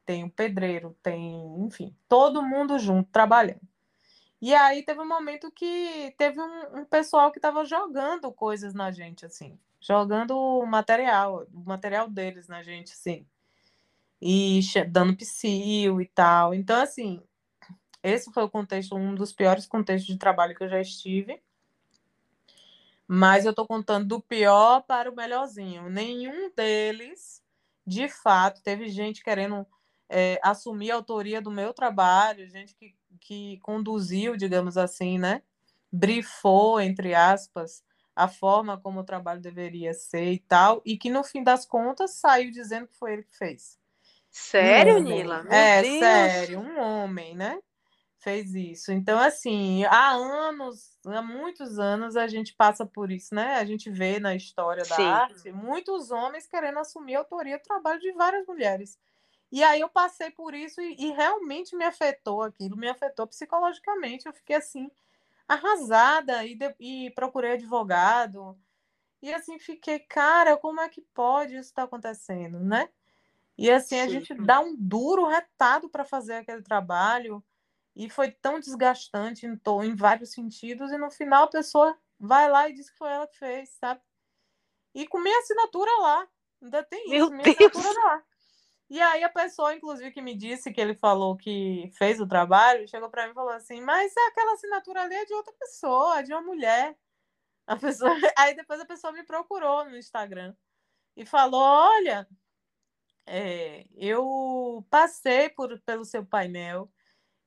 tem o pedreiro, tem, enfim, todo mundo junto trabalhando. E aí teve um momento que teve um, um pessoal que estava jogando coisas na gente, assim, jogando material, o material deles na gente, assim, e dando psil e tal. Então, assim, esse foi o contexto, um dos piores contextos de trabalho que eu já estive. Mas eu estou contando do pior para o melhorzinho. Nenhum deles, de fato, teve gente querendo é, assumir a autoria do meu trabalho, gente que que conduziu, digamos assim, né? Brifou, entre aspas, a forma como o trabalho deveria ser e tal, e que no fim das contas saiu dizendo que foi ele que fez. Sério, um Nila? Meu é, Deus. sério, um homem, né? Fez isso. Então, assim, há anos, há muitos anos, a gente passa por isso, né? A gente vê na história da Sim. arte muitos homens querendo assumir a autoria do trabalho de várias mulheres. E aí eu passei por isso e, e, realmente me afetou aquilo, me afetou psicologicamente. Eu fiquei assim, arrasada e, de, e procurei advogado. E assim, fiquei, cara, como é que pode isso estar tá acontecendo, né? E assim, Sim. a gente dá um duro retado para fazer aquele trabalho. E foi tão desgastante em, em vários sentidos. E no final a pessoa vai lá e diz que foi ela que fez, sabe? E com minha assinatura lá. Ainda tem isso, Meu minha Deus. assinatura lá. E aí a pessoa, inclusive, que me disse que ele falou que fez o trabalho, chegou para mim e falou assim: "Mas aquela assinatura ali é de outra pessoa, de uma mulher". A pessoa, aí depois a pessoa me procurou no Instagram e falou: "Olha, é, eu passei por, pelo seu painel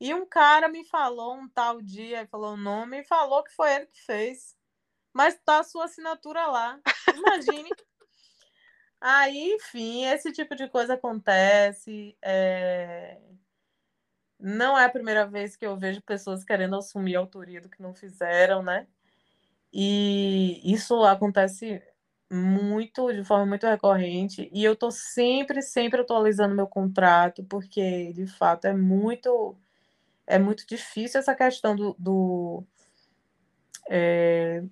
e um cara me falou um tal dia, falou o nome e falou que foi ele que fez. Mas tá a sua assinatura lá. Imagine. Aí, enfim, esse tipo de coisa acontece. É... Não é a primeira vez que eu vejo pessoas querendo assumir a autoria do que não fizeram, né? E isso acontece muito, de forma muito recorrente, e eu estou sempre, sempre atualizando meu contrato, porque de fato é muito é muito difícil essa questão do, do é,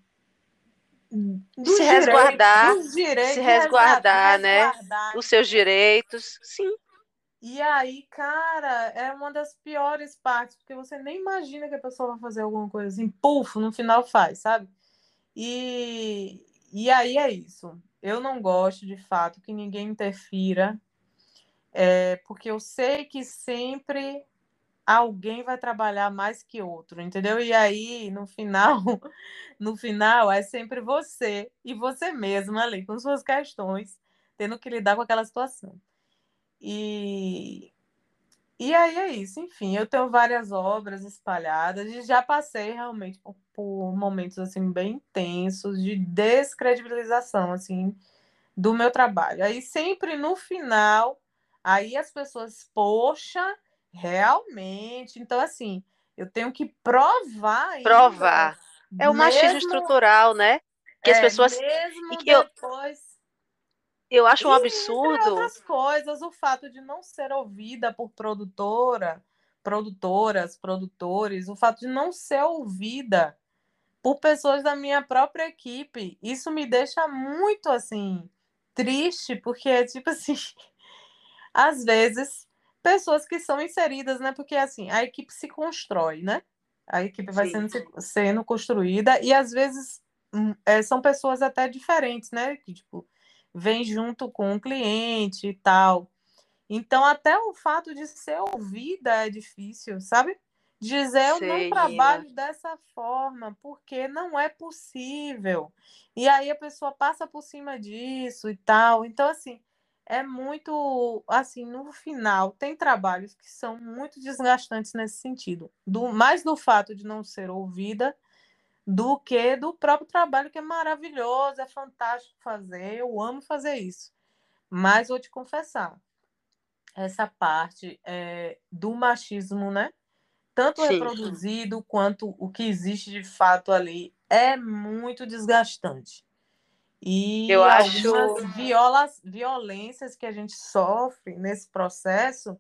do se resguardar, direitos, se resguardar, né? Resguardar. Os seus direitos, sim. E aí, cara, é uma das piores partes, porque você nem imagina que a pessoa vai fazer alguma coisa assim, puf, no final faz, sabe? E, e aí é isso. Eu não gosto, de fato, que ninguém interfira, é, porque eu sei que sempre alguém vai trabalhar mais que outro, entendeu? E aí, no final, no final, é sempre você e você mesma ali, com suas questões, tendo que lidar com aquela situação. E, e aí é isso, enfim, eu tenho várias obras espalhadas e já passei realmente por, por momentos assim bem intensos de descredibilização assim do meu trabalho. Aí sempre no final, aí as pessoas, poxa, realmente. Então, assim, eu tenho que provar. Ainda, provar. É o machismo estrutural, né? Que as é, pessoas. Mesmo e que depois. Eu, eu acho um absurdo. outras coisas, o fato de não ser ouvida por produtora, produtoras, produtores, o fato de não ser ouvida por pessoas da minha própria equipe, isso me deixa muito assim triste, porque tipo assim, às vezes pessoas que são inseridas, né? Porque assim, a equipe se constrói, né? A equipe vai sendo, sendo construída e às vezes hum, é, são pessoas até diferentes, né? Que tipo, vem junto com o cliente e tal. Então, até o fato de ser ouvida é difícil, sabe? Dizer eu não trabalho dessa forma, porque não é possível. E aí a pessoa passa por cima disso e tal. Então, assim, é muito assim, no final, tem trabalhos que são muito desgastantes nesse sentido, do mais do fato de não ser ouvida do que do próprio trabalho que é maravilhoso, é fantástico fazer, eu amo fazer isso. Mas vou te confessar, essa parte é, do machismo, né? Tanto Sim. reproduzido quanto o que existe de fato ali é muito desgastante. E eu acho violas, violências que a gente sofre nesse processo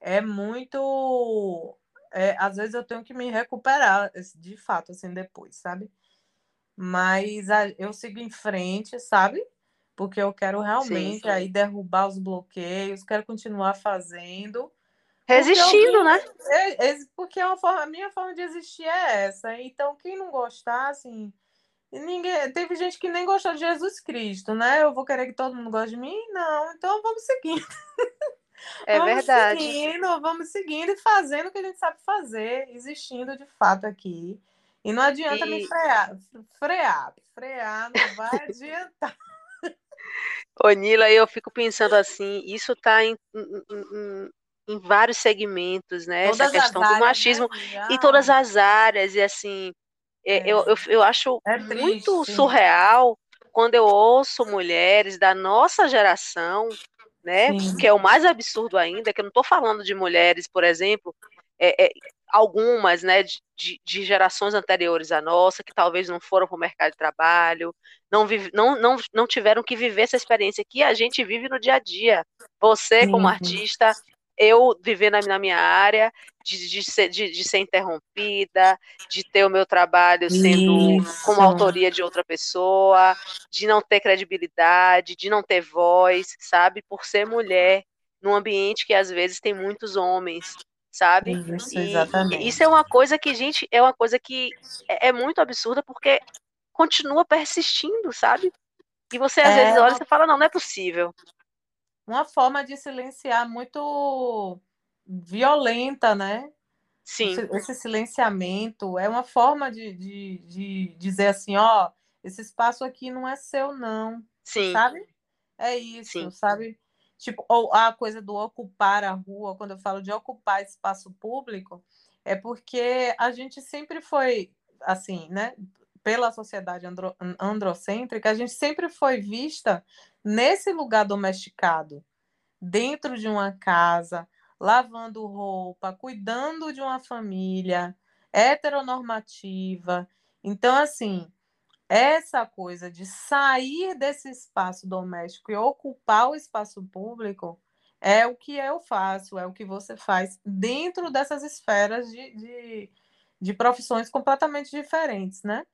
é muito. É, às vezes eu tenho que me recuperar, de fato, assim, depois, sabe? Mas a, eu sigo em frente, sabe? Porque eu quero realmente sim, sim. aí derrubar os bloqueios, quero continuar fazendo. Resistindo, né? É, é, porque é forma, a minha forma de existir é essa. Então, quem não gostar, assim, Ninguém, teve gente que nem gostou de Jesus Cristo, né? Eu vou querer que todo mundo goste de mim? Não, então vamos seguindo. É vamos verdade. Seguindo, vamos seguindo e fazendo o que a gente sabe fazer, existindo de fato aqui. E não adianta e... me frear, frear, frear, não vai adiantar. Ô, Nila, eu fico pensando assim, isso está em, em, em, em, vários segmentos, né? Todas Essa questão do machismo né? em todas as áreas, e assim, é, eu, eu, eu acho é muito surreal quando eu ouço mulheres da nossa geração, né? Sim. Que é o mais absurdo ainda, que eu não estou falando de mulheres, por exemplo, é, é, algumas, né, de, de, gerações anteriores à nossa, que talvez não foram para o mercado de trabalho, não, vive, não, não, não tiveram que viver essa experiência que a gente vive no dia a dia. Você, como artista, eu viver na, na minha área, de, de, ser, de, de, ser interrompida, de ter o meu trabalho sendo Isso. com autoria de outra pessoa, de não ter credibilidade, de não ter voz, sabe? Por ser mulher, num ambiente que às vezes tem muitos homens, sabe? Isso, exatamente. E isso é uma coisa que, gente, é uma coisa que é, é muito absurda porque continua persistindo, sabe? E você às é, vezes olha e fala, não, não é possível. Uma forma de silenciar muito violenta, né? Sim. Esse silenciamento é uma forma de, de, de dizer assim, ó, esse espaço aqui não é seu, não. Sim. Sabe? É isso, Sim. sabe? Tipo, ou a coisa do ocupar a rua, quando eu falo de ocupar espaço público, é porque a gente sempre foi assim, né? Pela sociedade andro, androcêntrica, a gente sempre foi vista nesse lugar domesticado, dentro de uma casa, lavando roupa, cuidando de uma família heteronormativa. Então, assim, essa coisa de sair desse espaço doméstico e ocupar o espaço público é o que eu faço, é o que você faz dentro dessas esferas de, de, de profissões completamente diferentes, né?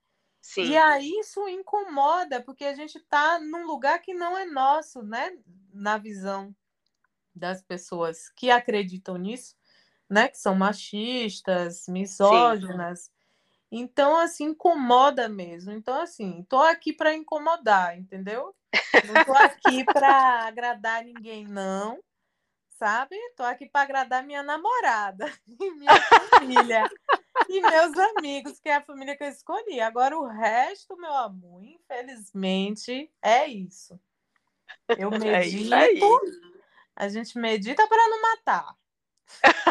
Sim. E aí isso incomoda, porque a gente está num lugar que não é nosso, né? Na visão das pessoas que acreditam nisso, né? Que são machistas, misóginas. Sim. Então, assim, incomoda mesmo. Então, assim, tô aqui para incomodar, entendeu? Não tô aqui para agradar ninguém, não. Sabe? Tô aqui para agradar minha namorada e minha família e meus amigos, que é a família que eu escolhi. Agora, o resto, meu amor, infelizmente, é isso. Eu medito, é isso a gente medita para não matar.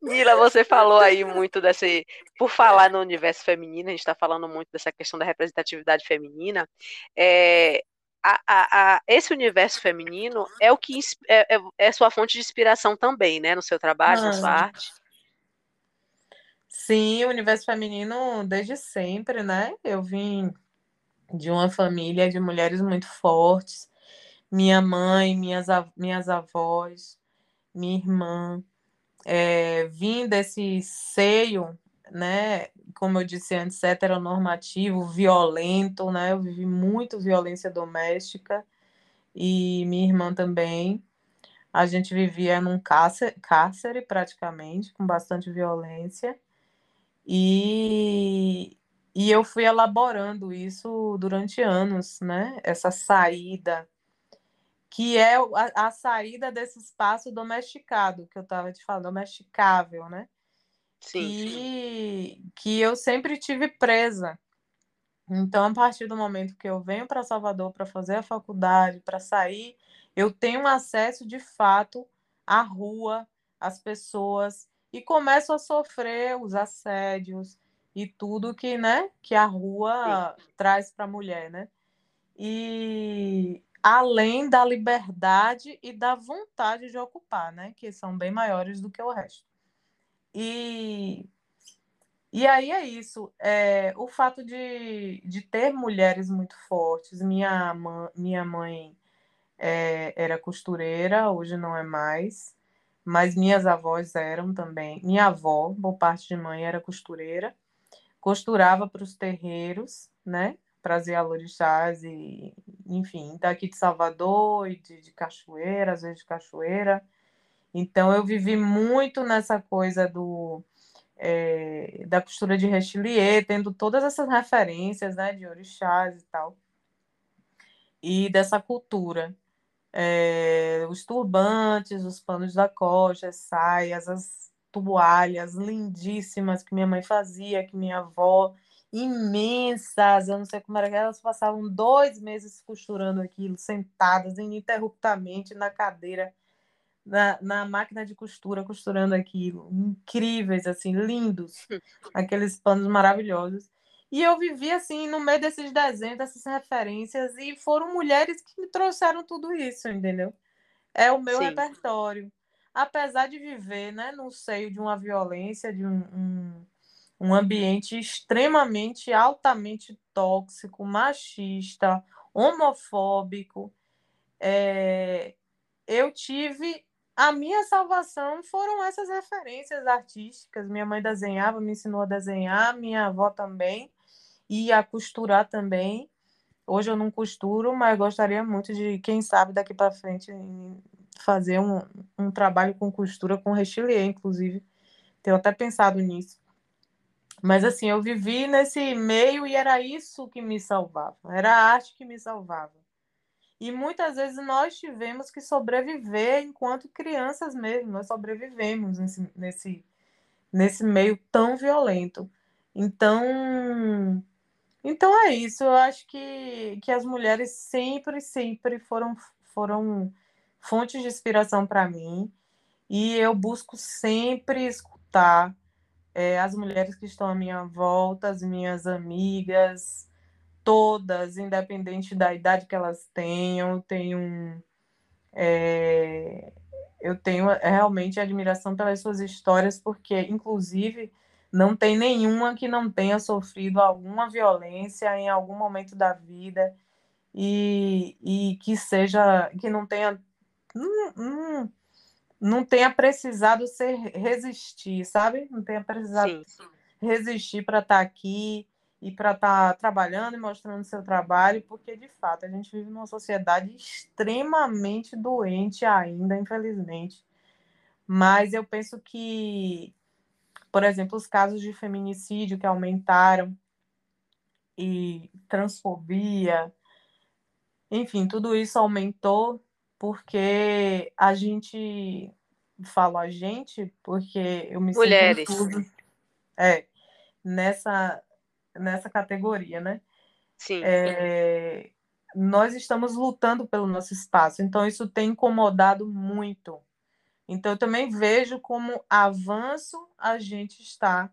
Mila, você falou aí muito desse. Por falar no universo feminino, a gente está falando muito dessa questão da representatividade feminina. É, a, a, a, esse universo feminino é o que é, é, é, sua fonte de inspiração também, né? No seu trabalho, ah. na sua arte. Sim, o universo feminino desde sempre, né? Eu vim de uma família de mulheres muito fortes. Minha mãe, minhas, minhas avós, minha irmã, é, vim desse seio, né? Como eu disse antes, heteronormativo, violento, né? Eu vivi muito violência doméstica e minha irmã também. A gente vivia num cárcere, cárcere praticamente, com bastante violência. E, e eu fui elaborando isso durante anos, né? Essa saída, que é a, a saída desse espaço domesticado, que eu estava te falando, domesticável, né? Sim, que, sim. que eu sempre tive presa. Então, a partir do momento que eu venho para Salvador para fazer a faculdade, para sair, eu tenho acesso de fato à rua, às pessoas, e começo a sofrer os assédios, e tudo que, né, que a rua Sim. traz para a mulher, né? E além da liberdade e da vontade de ocupar, né, que são bem maiores do que o resto. E e aí é isso, é, o fato de, de ter mulheres muito fortes. Minha, minha mãe é, era costureira, hoje não é mais, mas minhas avós eram também. Minha avó, por parte de mãe, era costureira costurava para os terreiros, né? Trazia orixás e, enfim, daqui de Salvador e de, de Cachoeira, às vezes de Cachoeira. Então, eu vivi muito nessa coisa do é, da costura de rechilier, tendo todas essas referências, né, de orixás e tal, e dessa cultura. É, os turbantes, os panos da coxa, as saias, as toalhas lindíssimas que minha mãe fazia, que minha avó, imensas, eu não sei como era, elas passavam dois meses costurando aquilo, sentadas ininterruptamente na cadeira, na, na máquina de costura, costurando aquilo, incríveis, assim, lindos, aqueles panos maravilhosos. E eu vivi assim, no meio desses desenhos, dessas referências, e foram mulheres que me trouxeram tudo isso, entendeu? É o meu Sim. repertório apesar de viver né, no seio de uma violência, de um, um, um ambiente extremamente, altamente tóxico, machista, homofóbico, é, eu tive. A minha salvação foram essas referências artísticas. Minha mãe desenhava, me ensinou a desenhar, minha avó também, e a costurar também. Hoje eu não costuro, mas gostaria muito de, quem sabe, daqui para frente, fazer um, um trabalho com costura com rechilier, inclusive. Tenho até pensado nisso. Mas assim, eu vivi nesse meio e era isso que me salvava, era a arte que me salvava. E muitas vezes nós tivemos que sobreviver enquanto crianças mesmo, nós sobrevivemos nesse, nesse, nesse meio tão violento. Então, então é isso. Eu acho que, que as mulheres sempre, sempre foram, foram fontes de inspiração para mim. E eu busco sempre escutar é, as mulheres que estão à minha volta, as minhas amigas, todas, independente da idade que elas tenham, tenho é, eu tenho realmente admiração pelas suas histórias, porque, inclusive, não tem nenhuma que não tenha sofrido alguma violência em algum momento da vida e, e que seja, que não tenha, não, não, não tenha precisado ser resistir, sabe? Não tenha precisado sim, sim. resistir para estar tá aqui e para estar tá trabalhando e mostrando seu trabalho, porque de fato a gente vive numa sociedade extremamente doente ainda, infelizmente. Mas eu penso que, por exemplo, os casos de feminicídio que aumentaram e transfobia, enfim, tudo isso aumentou porque a gente falo a gente porque eu me Mulheres. sinto é nessa nessa categoria, né? Sim. É, nós estamos lutando pelo nosso espaço, então isso tem incomodado muito. Então eu também vejo como avanço a gente está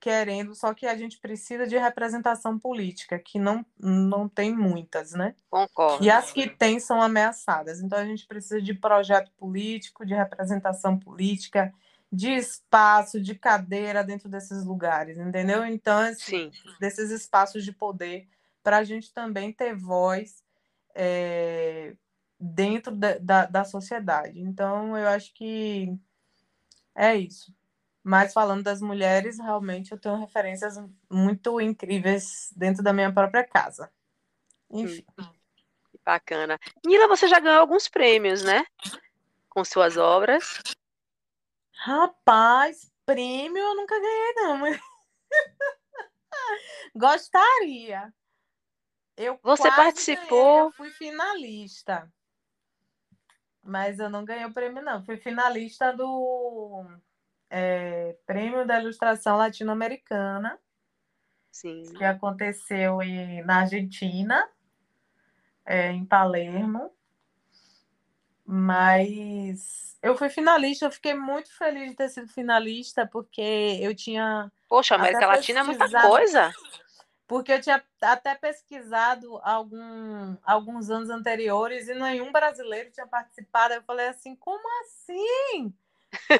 querendo, só que a gente precisa de representação política, que não, não tem muitas, né? Concordo. E as que tem são ameaçadas. Então a gente precisa de projeto político, de representação política, de espaço, de cadeira dentro desses lugares, entendeu? Então, assim, Sim. desses espaços de poder, para a gente também ter voz é, dentro da, da, da, sociedade. Então, eu acho que é isso. Mas falando das mulheres, realmente eu tenho referências muito incríveis dentro da minha própria casa. Enfim. Bacana. Nila, você já ganhou alguns prêmios, né? Com suas obras. Rapaz, prêmio eu nunca ganhei, não. Mas... Gostaria. Eu Você participou? Ganhei, eu fui finalista. Mas eu não ganhei o prêmio, não. Fui finalista do é, Prêmio da Ilustração Latino-Americana. Sim. Que aconteceu em, na Argentina, é, em Palermo. Mas eu fui finalista, eu fiquei muito feliz de ter sido finalista, porque eu tinha. Poxa, América Latina é muita coisa. Porque eu tinha até pesquisado algum, alguns anos anteriores e nenhum brasileiro tinha participado. Eu falei assim: como assim?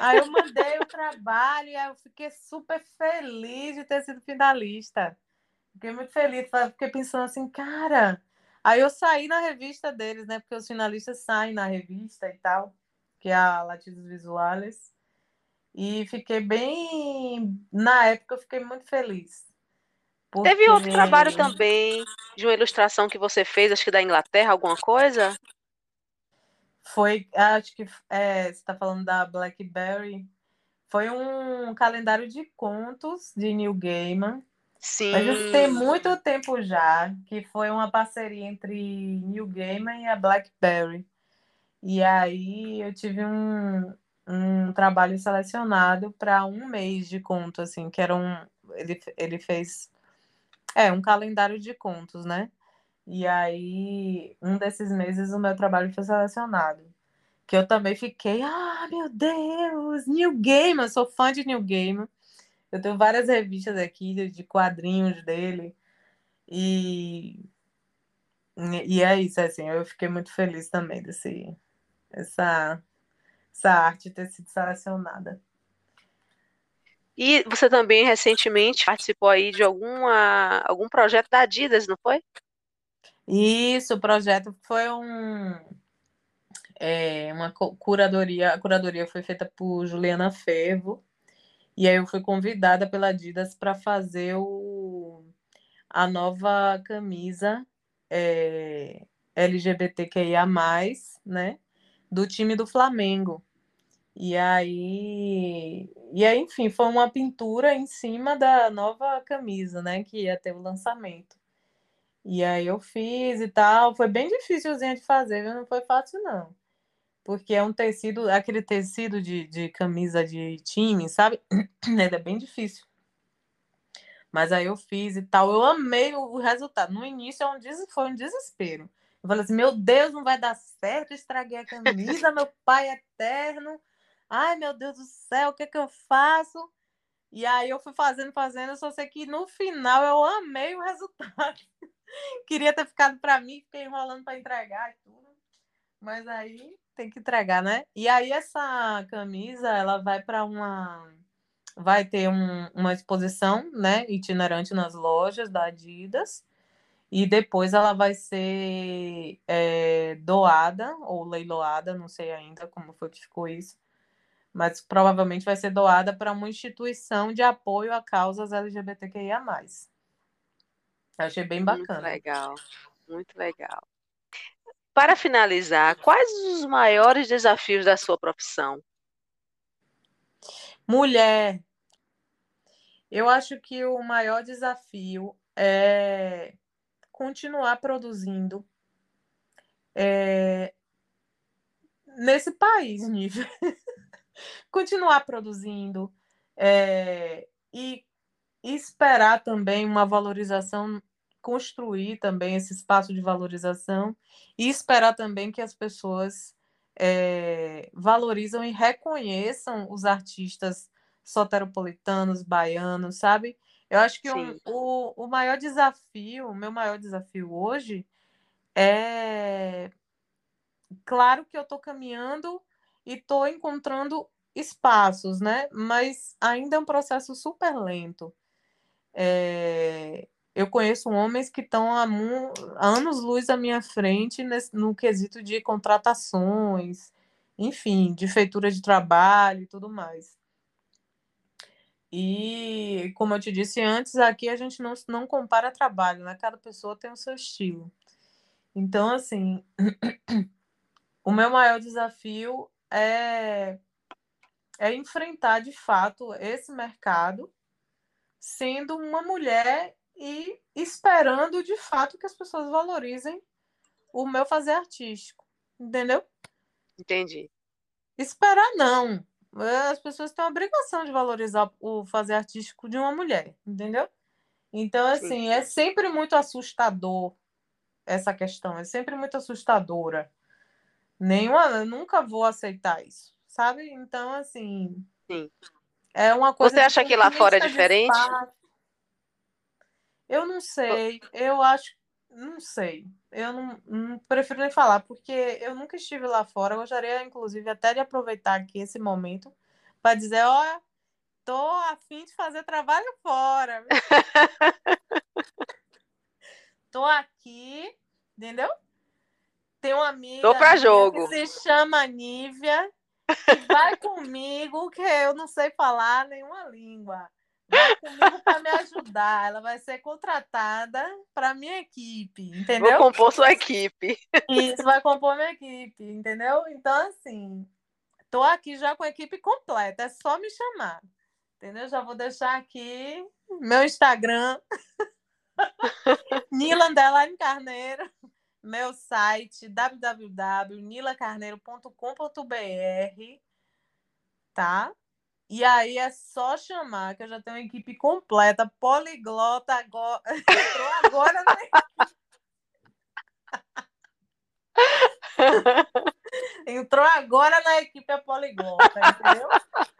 Aí eu mandei o trabalho e eu fiquei super feliz de ter sido finalista. Fiquei muito feliz, fiquei pensando assim, cara. Aí eu saí na revista deles, né? Porque os finalistas saem na revista e tal que é a Latidos Visuales. E fiquei bem. Na época, eu fiquei muito feliz. Porque... Teve outro trabalho também de uma ilustração que você fez, acho que da Inglaterra, alguma coisa? Foi, acho que é, você está falando da Blackberry. Foi um calendário de contos de Neil Gaiman. Sim. Mas isso tem muito tempo já, que foi uma parceria entre Neil Gaiman e a Blackberry. E aí eu tive um, um trabalho selecionado para um mês de conto, assim, que era um. Ele, ele fez. É, um calendário de contos, né? E aí, um desses meses, o meu trabalho foi selecionado. Que eu também fiquei, ah, meu Deus, New Game, eu sou fã de New Game. Eu tenho várias revistas aqui de quadrinhos dele. E, e é isso, assim, eu fiquei muito feliz também desse, essa, essa arte ter sido selecionada. E você também recentemente participou aí de alguma, algum projeto da Adidas, não foi? Isso, o projeto foi um é, uma curadoria, a curadoria foi feita por Juliana Fervo, e aí eu fui convidada pela Adidas para fazer o, a nova camisa é, LGBTQIA+, né? do time do Flamengo. E aí, e aí, enfim, foi uma pintura em cima da nova camisa, né? Que ia ter o lançamento. E aí eu fiz e tal. Foi bem difícilzinho de fazer, não foi fácil, não. Porque é um tecido, aquele tecido de, de camisa de time, sabe? É bem difícil. Mas aí eu fiz e tal. Eu amei o resultado. No início é foi um desespero. Eu falei assim: meu Deus, não vai dar certo, estraguei a camisa, meu pai é eterno. Ai, meu Deus do céu, o que, é que eu faço? E aí eu fui fazendo, fazendo, eu só sei que no final eu amei o resultado. Queria ter ficado para mim, fiquei enrolando para entregar e tudo. Mas aí tem que entregar, né? E aí essa camisa, ela vai para uma vai ter um, uma exposição, né, itinerante nas lojas da Adidas. E depois ela vai ser é, doada ou leiloada, não sei ainda como foi que ficou isso, mas provavelmente vai ser doada para uma instituição de apoio a causas LGBTQIA+. Achei bem bacana. Muito legal, muito legal. Para finalizar, quais os maiores desafios da sua profissão? Mulher, eu acho que o maior desafio é continuar produzindo é, nesse país, nível. continuar produzindo é, e esperar também uma valorização, construir também esse espaço de valorização e esperar também que as pessoas é, valorizam e reconheçam os artistas soteropolitanos, baianos, sabe? Eu acho que o, o, o maior desafio, o meu maior desafio hoje é. Claro que eu estou caminhando e estou encontrando espaços, né? Mas ainda é um processo super lento. É... Eu conheço homens que estão há, anos-luz à minha frente nesse, no quesito de contratações, enfim, de feitura de trabalho e tudo mais. E, como eu te disse antes, aqui a gente não, não compara trabalho, né? Cada pessoa tem o seu estilo. Então, assim, o meu maior desafio é, é enfrentar de fato esse mercado sendo uma mulher e esperando de fato que as pessoas valorizem o meu fazer artístico. Entendeu? Entendi. Esperar não as pessoas têm a obrigação de valorizar o fazer artístico de uma mulher, entendeu? Então, assim, Sim. é sempre muito assustador essa questão, é sempre muito assustadora. Nenhuma, nunca vou aceitar isso, sabe? Então, assim. Sim. É uma coisa. Você acha que lá fora é diferente? Eu não sei. Eu acho não sei. Eu não, não, prefiro nem falar, porque eu nunca estive lá fora. Eu gostaria, inclusive, até de aproveitar aqui esse momento para dizer, olha, tô a fim de fazer trabalho fora. tô aqui, entendeu? Tem uma amiga tô pra jogo. que se chama Nívia, que vai comigo, que eu não sei falar nenhuma língua vai comigo para me ajudar. Ela vai ser contratada para minha equipe, entendeu? Vou compor sua equipe. Isso, vai compor minha equipe, entendeu? Então, assim, tô aqui já com a equipe completa, é só me chamar. Entendeu? Já vou deixar aqui meu Instagram, Nila Underline Carneiro, meu site www.nilacarneiro.com.br, tá? E aí é só chamar, que eu já tenho uma equipe completa, poliglota agora. Entrou agora na Entrou agora na equipe poliglota, entendeu?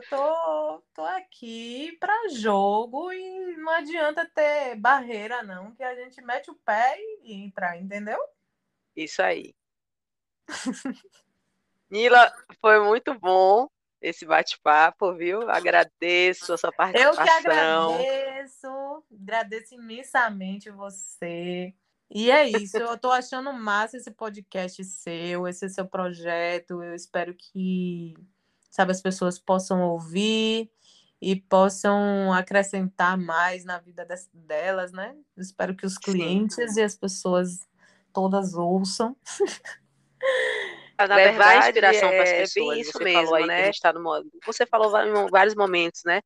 Tô, tô aqui para jogo e não adianta ter barreira, não, que a gente mete o pé e entra, entendeu? Isso aí. Nila, foi muito bom esse bate-papo, viu? Agradeço a sua participação. Eu que agradeço, agradeço imensamente você. E é isso, eu estou achando massa esse podcast seu, esse seu projeto. Eu espero que, sabe, as pessoas possam ouvir e possam acrescentar mais na vida delas, né? Eu espero que os clientes Sim. e as pessoas todas ouçam. Na levar verdade, inspiração é, para as pessoas. É isso você mesmo, falou aí né? Tá no, você falou em vários momentos, né?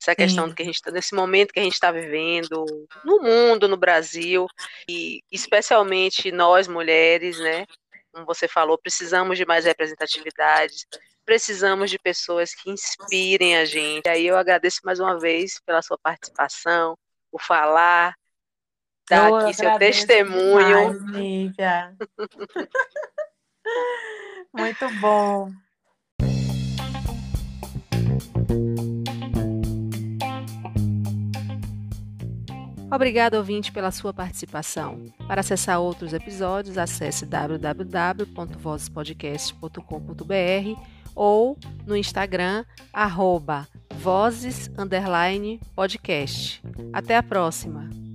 Essa questão Sim. que a gente está nesse momento que a gente está vivendo no mundo, no Brasil e especialmente nós mulheres, né? Como você falou, precisamos de mais representatividade, precisamos de pessoas que inspirem a gente. E aí eu agradeço mais uma vez pela sua participação, por falar, dar aqui seu testemunho. Demais, Muito bom. Obrigado, ouvinte, pela sua participação. Para acessar outros episódios, acesse www.vozespodcast.com.br ou no Instagram, arroba. Até a próxima!